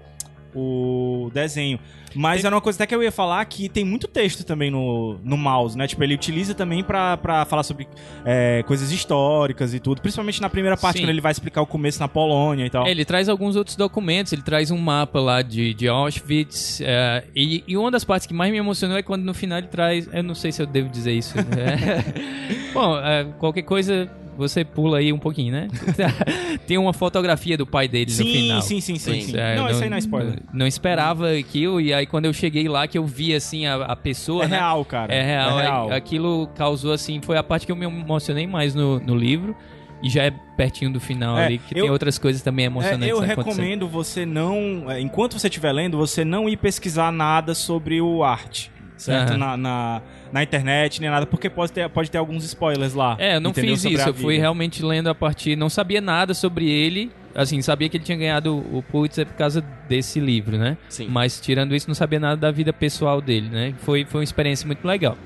o desenho. Mas era uma coisa até que eu ia falar que tem muito texto também no, no mouse, né? Tipo, ele utiliza também pra, pra falar sobre é, coisas históricas e tudo. Principalmente na primeira parte, Sim. quando ele vai explicar o começo na Polônia e tal. É, ele traz alguns outros documentos, ele traz um mapa lá de, de Auschwitz. é, e, e uma das partes que mais me emocionou é quando no final ele traz. Eu não sei se eu devo dizer isso. é. <laughs> Bom, é, qualquer coisa. Você pula aí um pouquinho, né? <laughs> Tem uma fotografia do pai deles no Sim, final. sim, sim, sim, sim. É, Não, isso aí não é spoiler. Não, não esperava aquilo, e aí quando eu cheguei lá que eu vi assim a, a pessoa. É né? real, cara. É real. É real. Aquilo causou assim, foi a parte que eu me emocionei mais no, no livro. E já é pertinho do final É, ali, que eu- tem outras coisas também É, emocionantes eu acontecendo. recomendo você não. é, Enquanto você estiver lendo, você não ir pesquisar nada sobre o arte. Certo? Aham. Na, na, na internet, nem nada, porque pode ter, pode ter alguns spoilers lá. É, eu não entendeu? fiz Sobre isso. Eu fui realmente lendo a partir. Não sabia nada sobre ele. Assim, sabia que ele tinha ganhado o Pulitzer por causa desse livro, né? Sim. Mas tirando isso, não sabia nada da vida pessoal dele, né? Foi, foi uma experiência muito legal.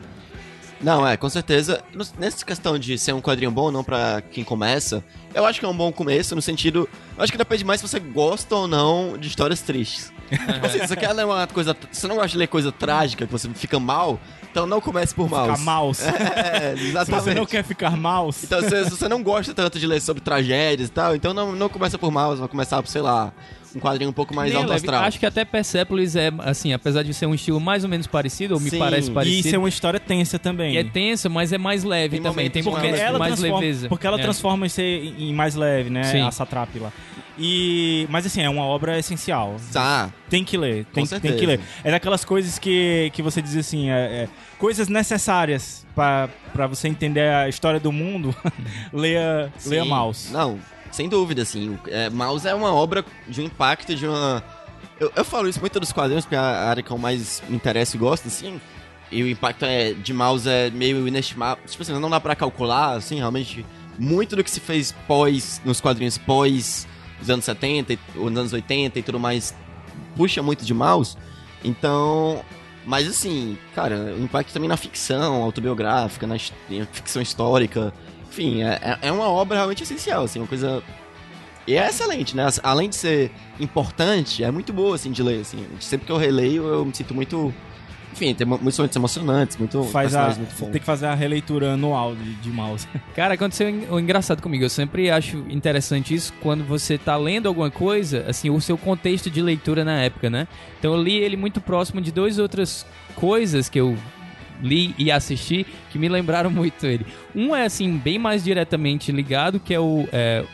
Não, é, com certeza. Nessa questão de ser um quadrinho bom ou não pra quem começa, eu acho que é um bom começo, no sentido. Eu acho que depende mais se você gosta ou não de histórias tristes. Tipo assim, se você quer ler uma coisa. Se você não gosta de ler coisa trágica, que você fica mal, então não comece por Ficar mouse. mouse. <laughs> É, Se exatamente. você não quer ficar mouse. Então, se, se você não gosta tanto de ler sobre tragédias e tal, então não, não começa por mouse, vai começar por, sei lá, um quadrinho um pouco mais alto astral. Acho que até Persepolis é, assim, apesar de ser um estilo mais ou menos parecido, ou me Sim. parece e parecido. isso é uma história tensa também. E é tensa, mas é mais leve Tem também. Tem porque momentos ela mais leveza. Porque ela É. transforma isso em mais leve, né? Sim. A satrape lá. E, mas assim, é uma obra essencial. Tá, Tem que ler, tem, tem que ler. É daquelas coisas que, que você diz assim, é, é, coisas necessárias pra pra você entender a história do mundo, <laughs> leia, leia. Mouse. Não, sem dúvida, assim. É, Mouse é uma obra de um impacto, de uma. Eu, eu falo isso muito dos quadrinhos, porque é a área que eu mais me interesso e gosto, assim. E o impacto é, de Mouse é meio inestimável. Tipo assim, não dá pra calcular, assim, realmente. Muito do que se fez pós, nos quadrinhos pós os anos 70, e- os anos 80 e tudo mais, puxa muito de Mouse. Então. Mas assim, cara, o impacto também na ficção autobiográfica, na em ficção histórica. Enfim, é, é- é uma obra realmente essencial, assim, uma coisa. E é excelente, né? Além de ser importante, é muito boa, assim, de ler, assim. Sempre que eu releio, eu me sinto muito. Enfim, tem mu- muitos momentos emocionantes, muito. Faz a, muito tem que fazer a releitura anual de, de Mouse. <laughs> Cara, aconteceu o engraçado comigo. Eu sempre acho interessante isso quando você tá lendo alguma coisa, assim, o seu contexto de leitura na época, né? Então eu li ele muito próximo de duas outras coisas que eu li e assisti que me lembraram muito ele. Um é, assim, bem mais diretamente ligado, que é o. É,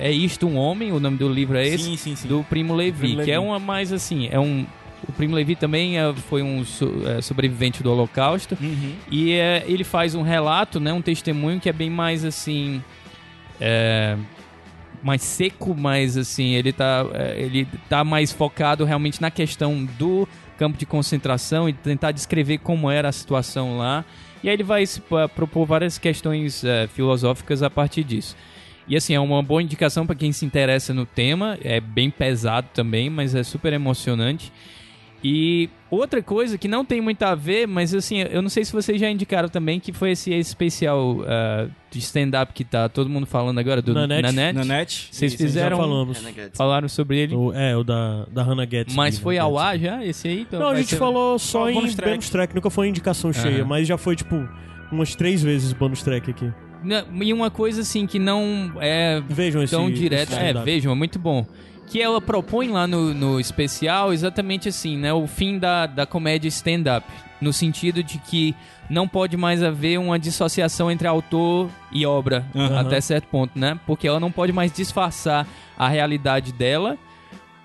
é Isto um Homem, o nome do livro é esse, sim, sim, sim. do Primo Levi, Primo que é Levi. uma mais assim, é um. O Primo Levi também é- foi um so- é, sobrevivente do Holocausto. Uhum. E é, ele faz um relato, né, um testemunho que é bem mais assim. mais seco, mais assim. Ele tá, ele tá mais focado realmente na questão do campo de concentração e tentar descrever como era a situação lá. E aí ele vai propor várias questões filosóficas a partir disso. E assim, é uma boa indicação para quem se interessa no tema. É bem pesado também, mas é super emocionante. E outra coisa que não tem muito a ver, mas assim, eu não sei se vocês já indicaram também, que foi esse especial uh, de stand-up que tá todo mundo falando agora, do Nanette. Nanette. Nanette. Vocês Isso, já fizeram. falamos. Falaram sobre ele. O- é, o da, da Hannah Gatsby. Mas foi ao Gatsby. ar já, esse aí? Então Não, a gente ser- falou só em bônus track. bônus track, nunca foi indicação cheia, mas já foi, tipo, umas três vezes bônus track aqui. E uma coisa assim que não é Vejam esse tão direto. esse É, stand-up. vejam, é muito bom. Que ela propõe lá no, no especial exatamente assim, né? O fim da, da comédia stand-up. No sentido de que não pode mais haver uma dissociação entre autor e obra, Aham. até certo ponto, né? Porque ela não pode mais disfarçar a realidade dela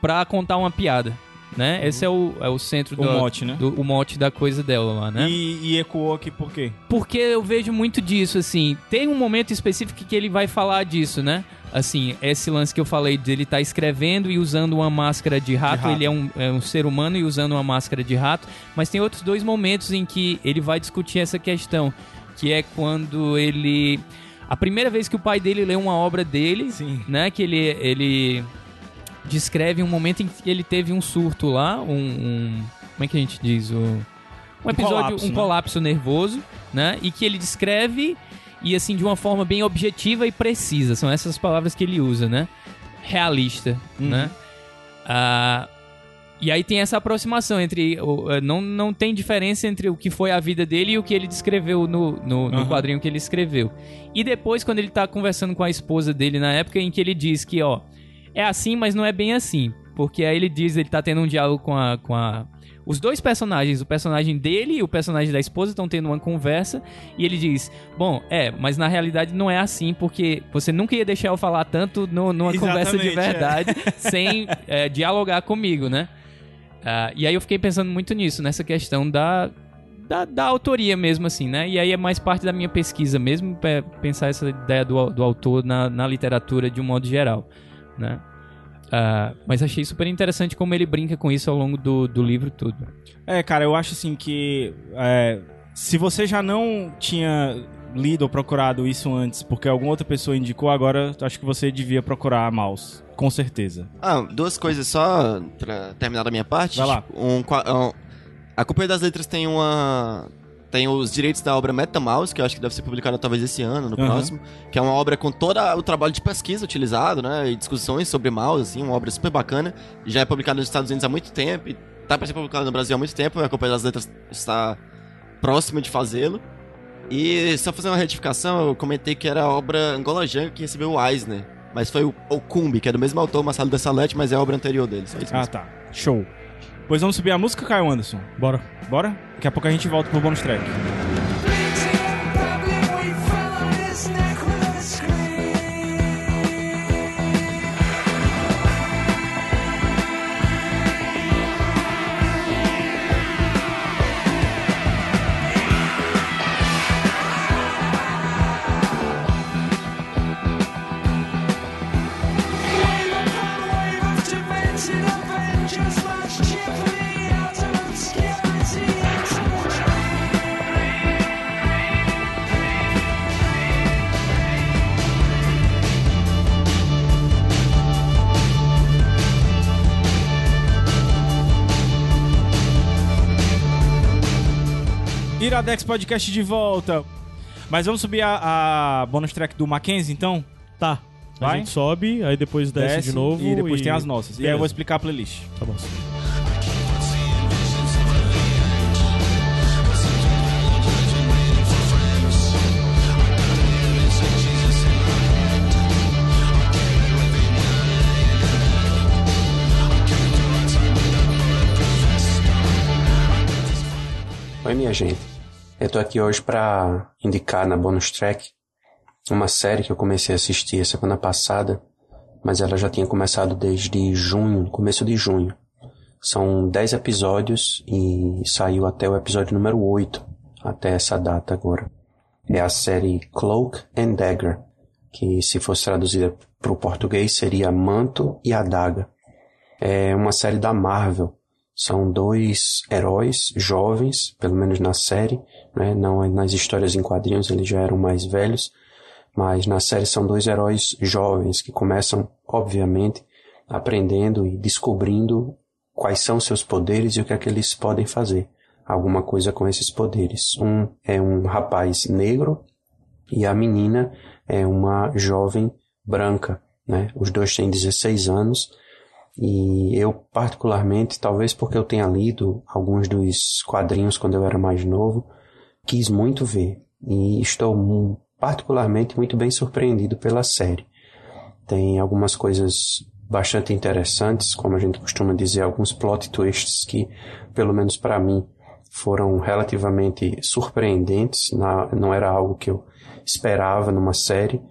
pra contar uma piada, né? Esse é o, é o centro O do, mote, né? do- o mote da coisa dela lá, né? E, e ecoou aqui por quê? Porque eu vejo muito disso, assim. Tem um momento específico que ele vai falar disso, né? Assim, esse lance que eu falei dele estar escrevendo e usando uma máscara de rato. rato. Ele é um, é um ser humano e usando uma máscara de rato. Mas tem outros dois momentos em que ele vai discutir essa questão. Que é quando ele. A primeira vez que o pai dele lê uma obra dele, Sim. né? Que ele, ele descreve um momento em que ele teve um surto lá, um. um- como é que a gente diz? Um, um episódio, colapso, um né? colapso nervoso, né? E que ele descreve e assim de uma forma bem objetiva e precisa. São essas palavras que ele usa, né? Realista, Uhum. né? Ah, e aí tem essa aproximação entre. eh, não, não tem diferença entre o que foi a vida dele e o que ele descreveu no, no, no Aham. quadrinho que ele escreveu. E depois, quando ele tá conversando com a esposa dele na época em que ele diz que, ó, é assim, mas não é bem assim. Porque aí ele diz, ele tá tendo um diálogo com a. Com a os dois personagens, o personagem dele e o personagem da esposa, estão tendo uma conversa. E ele diz: Bom, é, mas na realidade não é assim, porque você nunca ia deixar eu falar tanto no- numa conversa de Exatamente, é. verdade sem <laughs> é, dialogar comigo, né? Ah, e aí eu fiquei pensando muito nisso, nessa questão da, da, da autoria mesmo, assim, né? E aí é mais parte da minha pesquisa mesmo, pe- pensar essa ideia do, do autor na, na literatura de um modo geral, né? Ah, mas achei super interessante como ele brinca com isso ao longo do, do livro todo. É, cara, eu acho assim que é, se você já não tinha lido ou procurado isso antes, porque alguma outra pessoa indicou, agora eu acho que você devia procurar a Mouse, com certeza. Ah, duas coisas só pra terminar da minha parte. Vai lá. Um, um- a Companhia das Letras tem uma. Tem os direitos da obra MetaMouse, que eu acho que deve ser publicada talvez esse ano, no Aham. próximo. Que é uma obra com todo o trabalho de pesquisa utilizado, né? E discussões sobre mouse, assim, uma obra super bacana. Já é publicada nos Estados Unidos há muito tempo e tá pra ser publicada no Brasil há muito tempo. A Companhia das Letras está próxima de fazê-lo. E só fazer uma retificação, eu comentei que era a obra Angola Janga que recebeu o Eisner. Mas foi o Okumbi, que é do mesmo autor, Marcelo Dessalete, mas é a obra anterior dele. Só isso Ah, mesmo. tá. Show. Pois vamos subir a música, Caio Anderson? Bora. Bora? Daqui a pouco a gente volta pro bônus track. Iradex Podcast de volta. Mas vamos subir a, a bônus track do Mackenzie, então? Tá. A Vai? gente sobe, aí depois desce, de novo. E depois tem as nossas. E aí eu vou Beleza. explicar a playlist. Tá bom. Oi, minha gente. Eu tô aqui hoje pra indicar na bonus track uma série que eu comecei a assistir a semana passada, mas ela já tinha começado desde junho, começo de junho. São 10 episódios e saiu até o episódio número 8, até essa data agora. É a série Cloak and Dagger, que se fosse traduzida para o português seria Manto e Adaga. É uma série da Marvel. São dois heróis jovens, pelo menos na série, né? não é nas histórias em quadrinhos, eles já eram mais velhos, mas na série são dois heróis jovens que começam, obviamente, aprendendo e descobrindo quais são seus poderes e o que é que eles podem fazer. Alguma coisa com esses poderes. Um é um rapaz negro e a menina é uma jovem branca, né? Os dois têm 16 anos e eu particularmente, talvez porque eu tenha lido alguns dos quadrinhos quando eu era mais novo, quis muito ver e estou particularmente muito bem surpreendido pela série. Tem algumas coisas bastante interessantes, como a gente costuma dizer, alguns plot twists que, pelo menos para mim, foram relativamente surpreendentes. não era algo que eu esperava numa série,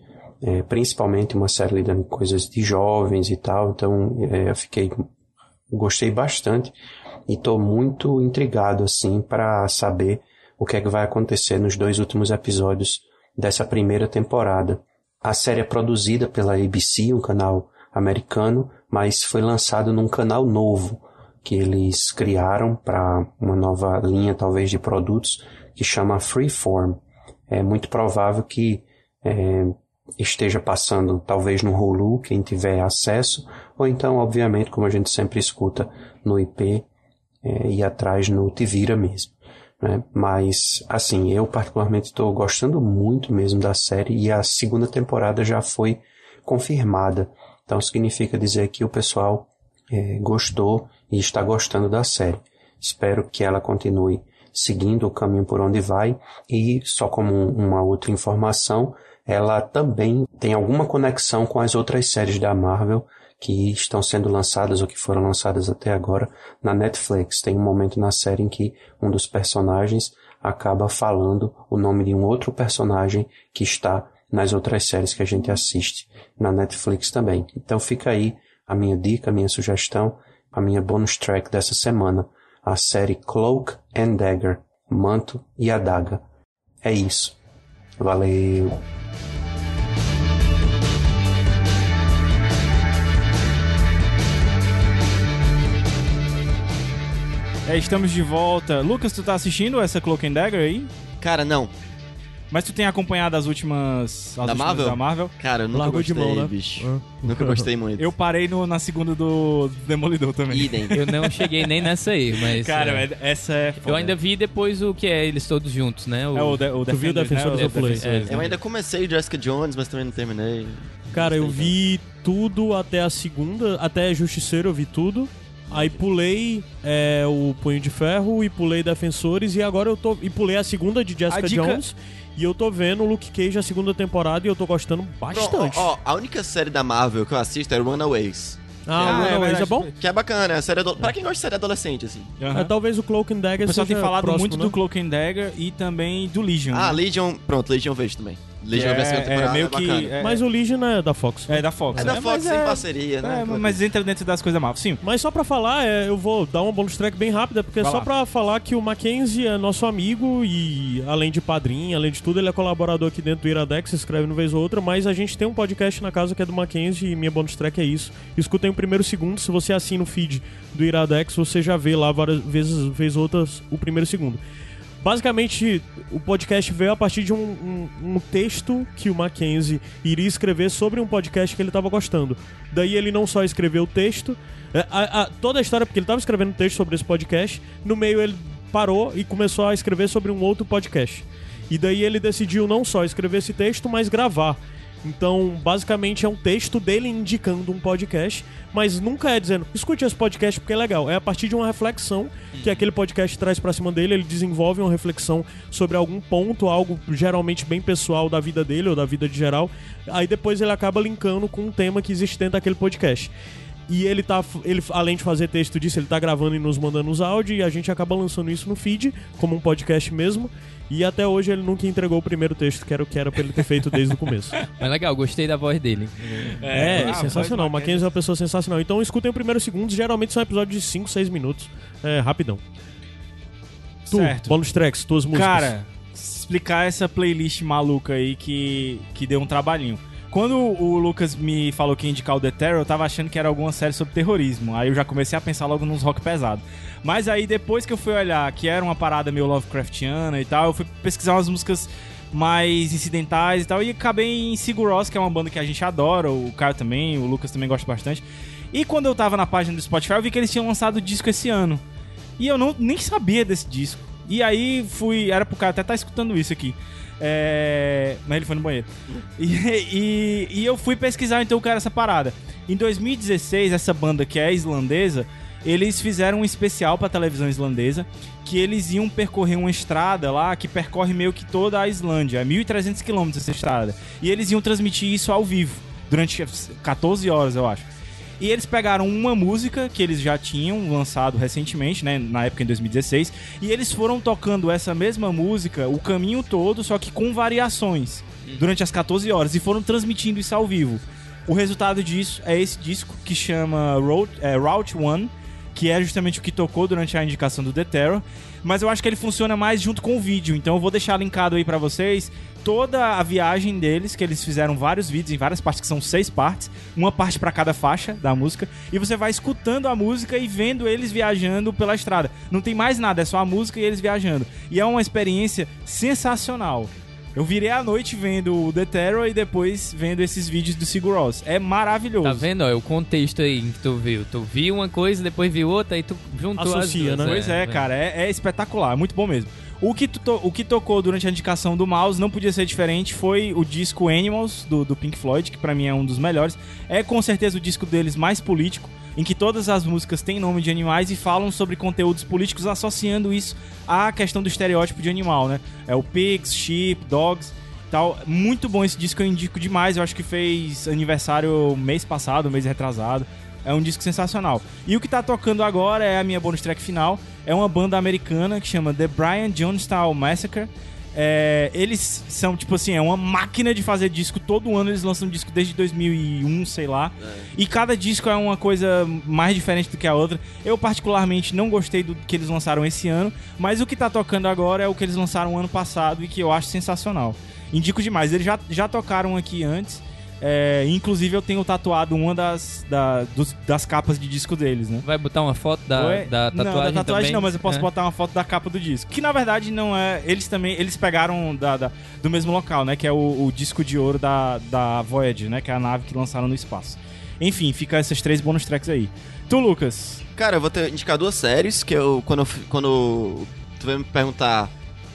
é, principalmente uma série lidando com coisas de jovens e tal. Então, é, eu fiquei, gostei bastante e estou muito intrigado assim para saber o que é que vai acontecer nos dois últimos episódios dessa primeira temporada. A série é produzida pela ABC, um canal americano, mas foi lançado num canal novo que eles criaram para uma nova linha, talvez, de produtos que chama Freeform. É muito provável que é, esteja passando, talvez, no Hulu, quem tiver acesso, ou então, obviamente, como a gente sempre escuta no IP, é, e atrás no Tivira mesmo. Né? Mas, assim, eu particularmente estou gostando muito mesmo da série e a segunda temporada já foi confirmada. Então significa dizer que o pessoal é, gostou e está gostando da série. Espero que ela continue seguindo o caminho por onde vai e só como uma outra informação, ela também tem alguma conexão com as outras séries da Marvel que estão sendo lançadas ou que foram lançadas até agora na Netflix. Tem um momento na série em que um dos personagens acaba falando o nome de um outro personagem que está nas outras séries que a gente assiste na Netflix também. Então fica aí a minha dica, a minha sugestão, a minha bonus track dessa semana, a série Cloak and Dagger, Manto e Adaga. É isso. Valeu! É, estamos de volta. Lucas, tu tá assistindo essa Cloak and Dagger aí? Cara, não. Mas tu tem acompanhado as últimas, as Da últimas Marvel? da Marvel? Cara, eu nunca Largou de gostei, mão, né? bicho. Ah. Nunca gostei muito. Eu parei no- na segunda do Demolidor também. Idem. <laughs> Eu não cheguei nem nessa aí, mas. Cara, é, é- essa é. eu ainda vi depois o que é eles todos juntos, né? É o, de, o Tu viu Defenders, Defensores né? of Lei? Defensores, Eu ainda comecei Jessica Jones, mas também não terminei. Cara, eu vi tudo até a segunda, até Justiceiro eu vi tudo. Aí pulei é, o Punho de Ferro e pulei Defensores e agora eu tô. E pulei a segunda de Jessica dica- Jones. E eu tô vendo o Luke Cage a segunda temporada e eu tô gostando bastante. Ó, a única série da Marvel que eu assisto é Runaways. ah, o é Runaways é, verdade. bom? Que é bacana, é série ado... Pra quem gosta de série adolescente, assim. É, talvez o Cloak and Dagger O pessoal seja tem falado próximo, muito né? do Cloak and Dagger e também do Legion. Ah, né? Legion, pronto, Legion eu vejo também. Legion eu vi a segunda é, temporada, é meio é que. É, Mas o Legion é da Fox. é da Fox. É da né? Fox sem é- parceria, né? É, mas entra dentro das coisas Marvel. Sim. Mas só pra falar, é, eu vou dar uma bonus track bem rápida, porque é Vai só lá. pra falar que o Mackenzie é nosso amigo e, além de padrinho, além de tudo, ele é colaborador aqui dentro do Iradex, se inscreve no vez ou outra, mas a gente tem um podcast na casa que é do Mackenzie e minha bonus track é isso. Escutem o primeiro segundo, se você assina o feed do Iradex, você já vê lá várias vezes, vez outras, o primeiro segundo. Basicamente, o podcast veio a partir de um, um- um texto que o Mackenzie iria escrever sobre um podcast que ele estava gostando. Daí ele não só escreveu o texto, é, a- a- toda a história, porque ele estava escrevendo um texto sobre esse podcast, no meio ele parou e começou a escrever sobre um outro podcast. E daí ele decidiu não só escrever esse texto, mas gravar. Então, basicamente é um texto dele indicando um podcast, mas nunca é dizendo, escute esse podcast porque é legal. É a partir de uma reflexão que aquele podcast traz pra cima dele, ele desenvolve uma reflexão sobre algum ponto, algo geralmente bem pessoal da vida dele ou da vida de geral. Aí depois ele acaba linkando com um tema que existe dentro daquele podcast. E ele tá, ele, além de fazer texto disso, ele tá gravando e nos mandando os áudios e a gente acaba lançando isso no feed, como um podcast mesmo. E até hoje ele nunca entregou o primeiro texto, que era o que era pra ele ter feito desde o começo. <laughs> Mas legal, gostei da voz dele. É, ah, sensacional. O voz Mackenzie é uma pessoa sensacional. Então escutem o primeiro segundo, geralmente são episódios de 5, 6 minutos. É, rapidão. Tu, Certo. bonus tracks, tuas músicas. Cara, explicar essa playlist maluca aí que, que deu um trabalhinho. Quando o Lucas me falou que ia indicar o The Terror, eu tava achando que era alguma série sobre terrorismo. Aí eu já comecei a pensar logo nos rock pesado. Mas aí depois que eu fui olhar que era uma parada meio Lovecraftiana e tal, eu fui pesquisar umas músicas mais incidentais e tal. E acabei em Sigur Rós, que é uma banda que a gente adora, o Caio também, o Lucas também gosta bastante. E quando eu tava na página do Spotify, eu vi que eles tinham lançado o disco esse ano. E eu não, nem sabia desse disco. E aí fui. Era pro cara até tá escutando isso aqui. É, mas ele foi no banheiro. E, e, e eu fui pesquisar então o era essa parada. Em 2016, essa banda que é islandesa, eles fizeram um especial pra televisão islandesa que eles iam percorrer uma estrada lá que percorre meio que toda a Islândia. É 1.300 quilômetros essa estrada. E eles iam transmitir isso ao vivo durante 14 horas, eu acho. E eles pegaram uma música que eles já tinham lançado recentemente, né, na época em 2016, e eles foram tocando essa mesma música o caminho todo, só que com variações, durante as 14 horas, e foram transmitindo isso ao vivo. O resultado disso é esse disco que chama é, Route One, que é justamente o que tocou durante a indicação do The Terror, mas eu acho que ele funciona mais junto com o vídeo, então eu vou deixar linkado aí pra vocês toda a viagem deles, que eles fizeram vários vídeos em várias partes, que são seis partes, uma parte pra cada faixa da música, e você vai escutando a música e vendo eles viajando pela estrada. Não tem mais nada, é só a música e eles viajando. E é uma experiência sensacional. Eu virei à noite vendo o The Terror e depois vendo esses vídeos do Sigur Rós. É maravilhoso. Tá vendo? Ó, o contexto aí que tu viu. Tu viu uma coisa, depois viu outra, aí tu juntou Associa, as duas. né? Pois é, cara, é, é espetacular, muito bom mesmo. O que, o que tocou durante a indicação do Mouse não podia ser diferente foi o disco Animals, do, do Pink Floyd, que pra mim é um dos melhores. É com certeza o disco deles mais político, em que todas as músicas têm nome de animais e falam sobre conteúdos políticos, associando isso à questão do estereótipo de animal, né? É o pigs, sheep, dogs tal. Muito bom esse disco, eu indico demais. Eu acho que fez aniversário mês passado, mês retrasado. É um disco sensacional. E o que tá tocando agora é a minha bonus track final. É uma banda americana que chama The Brian Jonestown Massacre. É, eles são, tipo assim, é uma máquina de fazer disco. Todo ano eles lançam disco desde 2001, sei lá. E cada disco é uma coisa mais diferente do que a outra. Eu, particularmente, não gostei do que eles lançaram esse ano. Mas o que tá tocando agora é o que eles lançaram ano passado e que eu acho sensacional. Indico demais. Eles já, já tocaram aqui antes. É, inclusive, eu tenho tatuado uma das, da- dos- das capas de disco deles, né? Vai botar uma foto da, Oi? da tatuagem não, da tatuagem também? não, mas eu posso É. botar uma foto da capa do disco. Que na verdade não é. Eles também. Eles pegaram da, da- do mesmo local, né? Que é o, o disco de ouro da, da Voyager, né? Que é a nave que lançaram no espaço. Enfim, fica essas três bônus tracks aí. Tu, Lucas. Cara, eu vou ter, indicar duas séries que eu, quando, eu quando tu veio me perguntar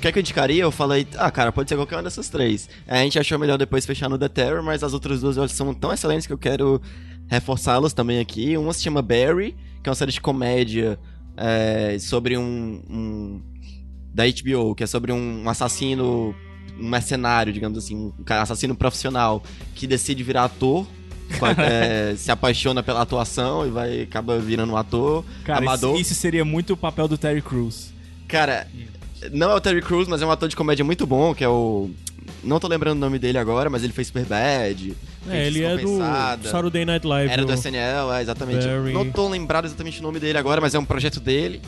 que é que eu indicaria, eu falei, ah, cara, pode ser qualquer uma dessas três. A gente achou melhor depois fechar no The Terror, mas as outras duas são tão excelentes que eu quero reforçá-las também aqui. Uma se chama Barry, que é uma série de comédia é, sobre um, um- da HBO, que é sobre um assassino, um mercenário, digamos assim, um assassino profissional que decide virar ator. é, <laughs> se apaixona pela atuação e vai acaba virando um ator Cara, amador. Isso, isso seria muito o papel do Terry Crews. Cara, não é o Terry Crews, mas é um ator de comédia muito bom, que é o. Não tô lembrando o nome dele agora, mas ele fez Superbad. É, ele é do Saturday Night Live. Era do SNL, é, exatamente. Barry. Não tô lembrado exatamente o nome dele agora, mas é um projeto dele.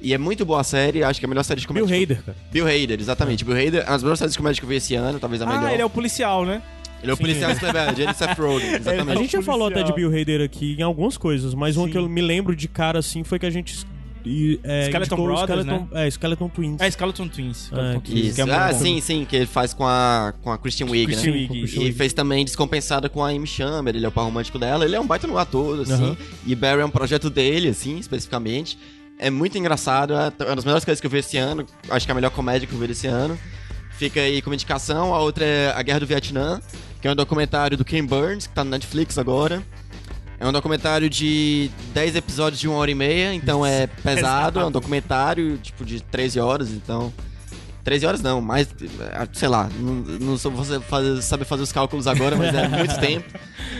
E é muito boa a série, acho que é a melhor série de comédia. Bill Hader, cara. Bill Hader, exatamente. Bill Hader é uma das melhores séries de comédia que eu vi esse ano, talvez a melhor. Ah, ele é o policial, né? Ele é o policial de Superbad, ele é Seth Rogen, A exatamente. gente já falou até de. Bill Hader aqui em algumas coisas, mas uma Sim. que eu me lembro de cara assim foi que a gente. E, é, Skeleton Brothers, Skeleton, É, Skeleton Twins. É Skeleton Twins. Skeleton É, Twins, Isso. que é ah, bom. sim, sim, que ele faz com a, com a Christian Wiig, Christian né? Wiig, E fez também Descompensada com a Amy Schumer, ele é o par romântico dela. Ele é um baita no ator, assim. E Barry é um projeto dele, assim, especificamente. É muito engraçado, é uma das melhores coisas que eu vi esse ano. Acho que é a melhor comédia que eu vi esse ano. Fica aí como indicação. A outra é A Guerra do Vietnã, que é um documentário do Ken Burns, que tá no Netflix agora. É um documentário de 10 episódios de uma hora e meia, então é <laughs> pesado. É um documentário, tipo, de 13 horas, então... 13 horas não, mais, eh, sei lá, não, não sou você fazer, saber fazer os cálculos agora, mas é <laughs> muito tempo.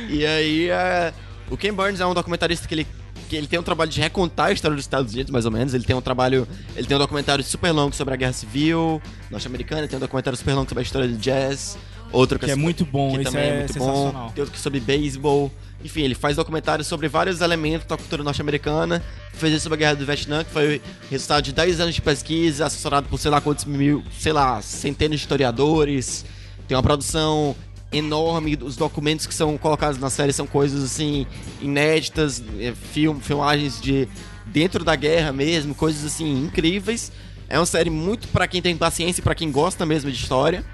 E aí, é, o Ken Burns é um documentarista que ele, que ele tem um trabalho de recontar a história dos Estados Unidos, mais ou menos. Ele tem um trabalho, ele tem um documentário super longo sobre a Guerra Civil norte-americana, ele tem um documentário super longo sobre a história do jazz, outro Que é muito bom, que também é é muito sensacional. bom. Tem outro que é sobre beisebol. Enfim, ele faz documentários sobre vários elementos da cultura norte-americana. Fez isso sobre a Guerra do Vietnã, que foi resultado de 10 anos de pesquisa, assessorado por sei lá quantos mil, sei lá, centenas de historiadores. Tem uma produção enorme, os documentos que são colocados na série são coisas assim inéditas, é, film, filmagens de dentro da guerra mesmo, coisas assim incríveis. É uma série muito pra quem tem paciência e pra quem gosta mesmo de história.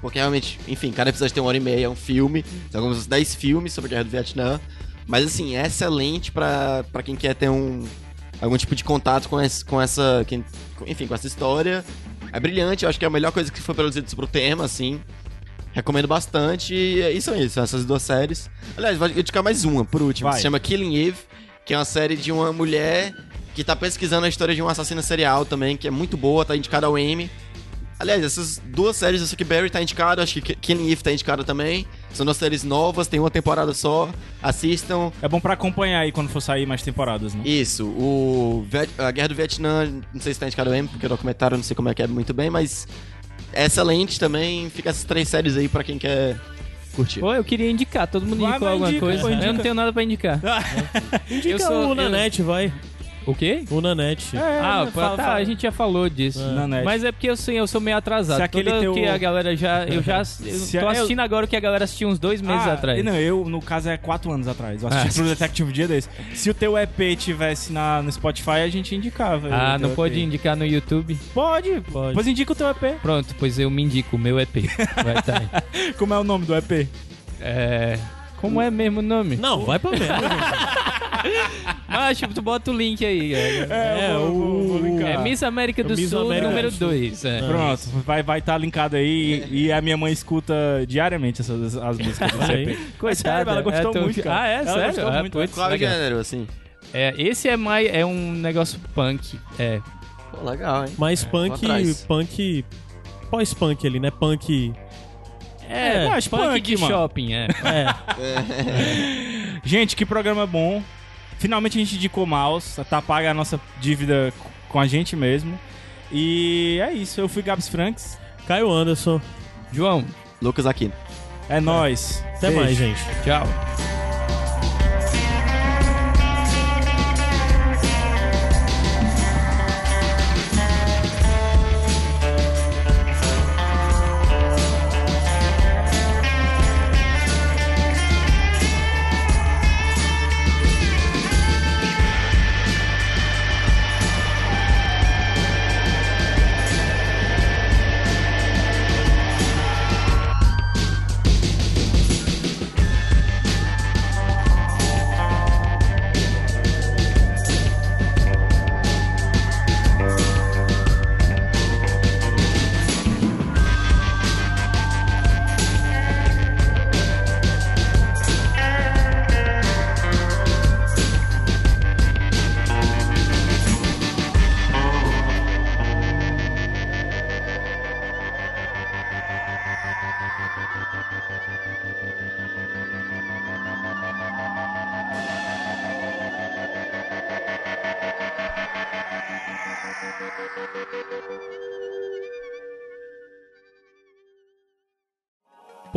Porque realmente, enfim, cada episódio tem uma hora e meia, é um filme, são alguns 10 filmes sobre a Guerra do Vietnã, mas assim, é excelente pra, pra quem quer ter um algum tipo de contato com, esse, com essa, quem- enfim, com essa história. É brilhante, eu acho que é a melhor coisa que foi produzida sobre o tema, assim. Recomendo bastante. E é isso aí, são essas duas séries. Aliás, vou indicar mais uma, por último. Vai. Se chama Killing Eve, que é uma série de uma mulher que tá pesquisando a história de um assassino serial também, que é muito boa, tá indicada ao Emmy. Aliás, essas duas séries, essa que Barry tá indicada, acho que Killing Eve tá indicada também. São duas séries novas, tem uma temporada só. Assistam. É bom pra acompanhar aí quando for sair mais temporadas, né? Isso, o Viet- a Guerra do Vietnã, não sei se tá indicado Emmy, porque o documentário eu não sei como é que é muito bem, mas é excelente também. Fica essas três séries aí pra quem quer curtir. Pô, eu queria indicar, todo mundo Vai, indicou alguma indica, coisa. vai, Eu indica. não tenho nada pra indicar. <laughs> Indica Eu sou- o Nanete, vai. O quê? O Nanete. ah, pô, fala- tá, fala. a gente já falou disso. Na net. Mas é porque eu, sim, eu sou meio atrasado. Se aquele Toda teu- que a galera já. Eu já. <laughs> Eu tô eu- assistindo agora o que a galera assistiu uns dois meses Ah, atrás. Não, eu, no caso, é quatro anos atrás. Eu assisti Ah. True Detective dia desse. Se o teu EP tivesse na, no Spotify, a gente indicava. Ah, o não pode EP. indicar no YouTube? Pode, Pode. Pois indica o teu EP. Pronto, pois eu me indico, o meu EP. Vai estar aí. <laughs> Como é o nome do EP? É. Como é mesmo o nome? Não, vai pra merda. <laughs> Mas, tipo, tu bota o link aí. É, É, vou- vou o- linkar. é Miss América do Miss Sul, América número do Sul. 2. É. Pronto, vai estar vai tá linkado aí e a minha mãe escuta diariamente essas, as músicas do aí. Coitada, ela gostou é muito, cara. Ah, é? Ela sério? gostou Ah, muito. putz, Qual é o legal. gênero, assim? É, esse é mais. É um negócio punk. É. Pô, legal, hein? Mais vou punk, punk... Pós-punk ali, né? Punk... É, mas punk, punk, de mano. shopping, <laughs> é. É, Gente, que programa bom. Finalmente a gente indicou mouse, tá paga a nossa dívida com a gente mesmo. E é isso, eu fui Gabs Franks. Caio Anderson. João, Lucas Aquino. É nóis. Até Beijo. mais, gente. tchau.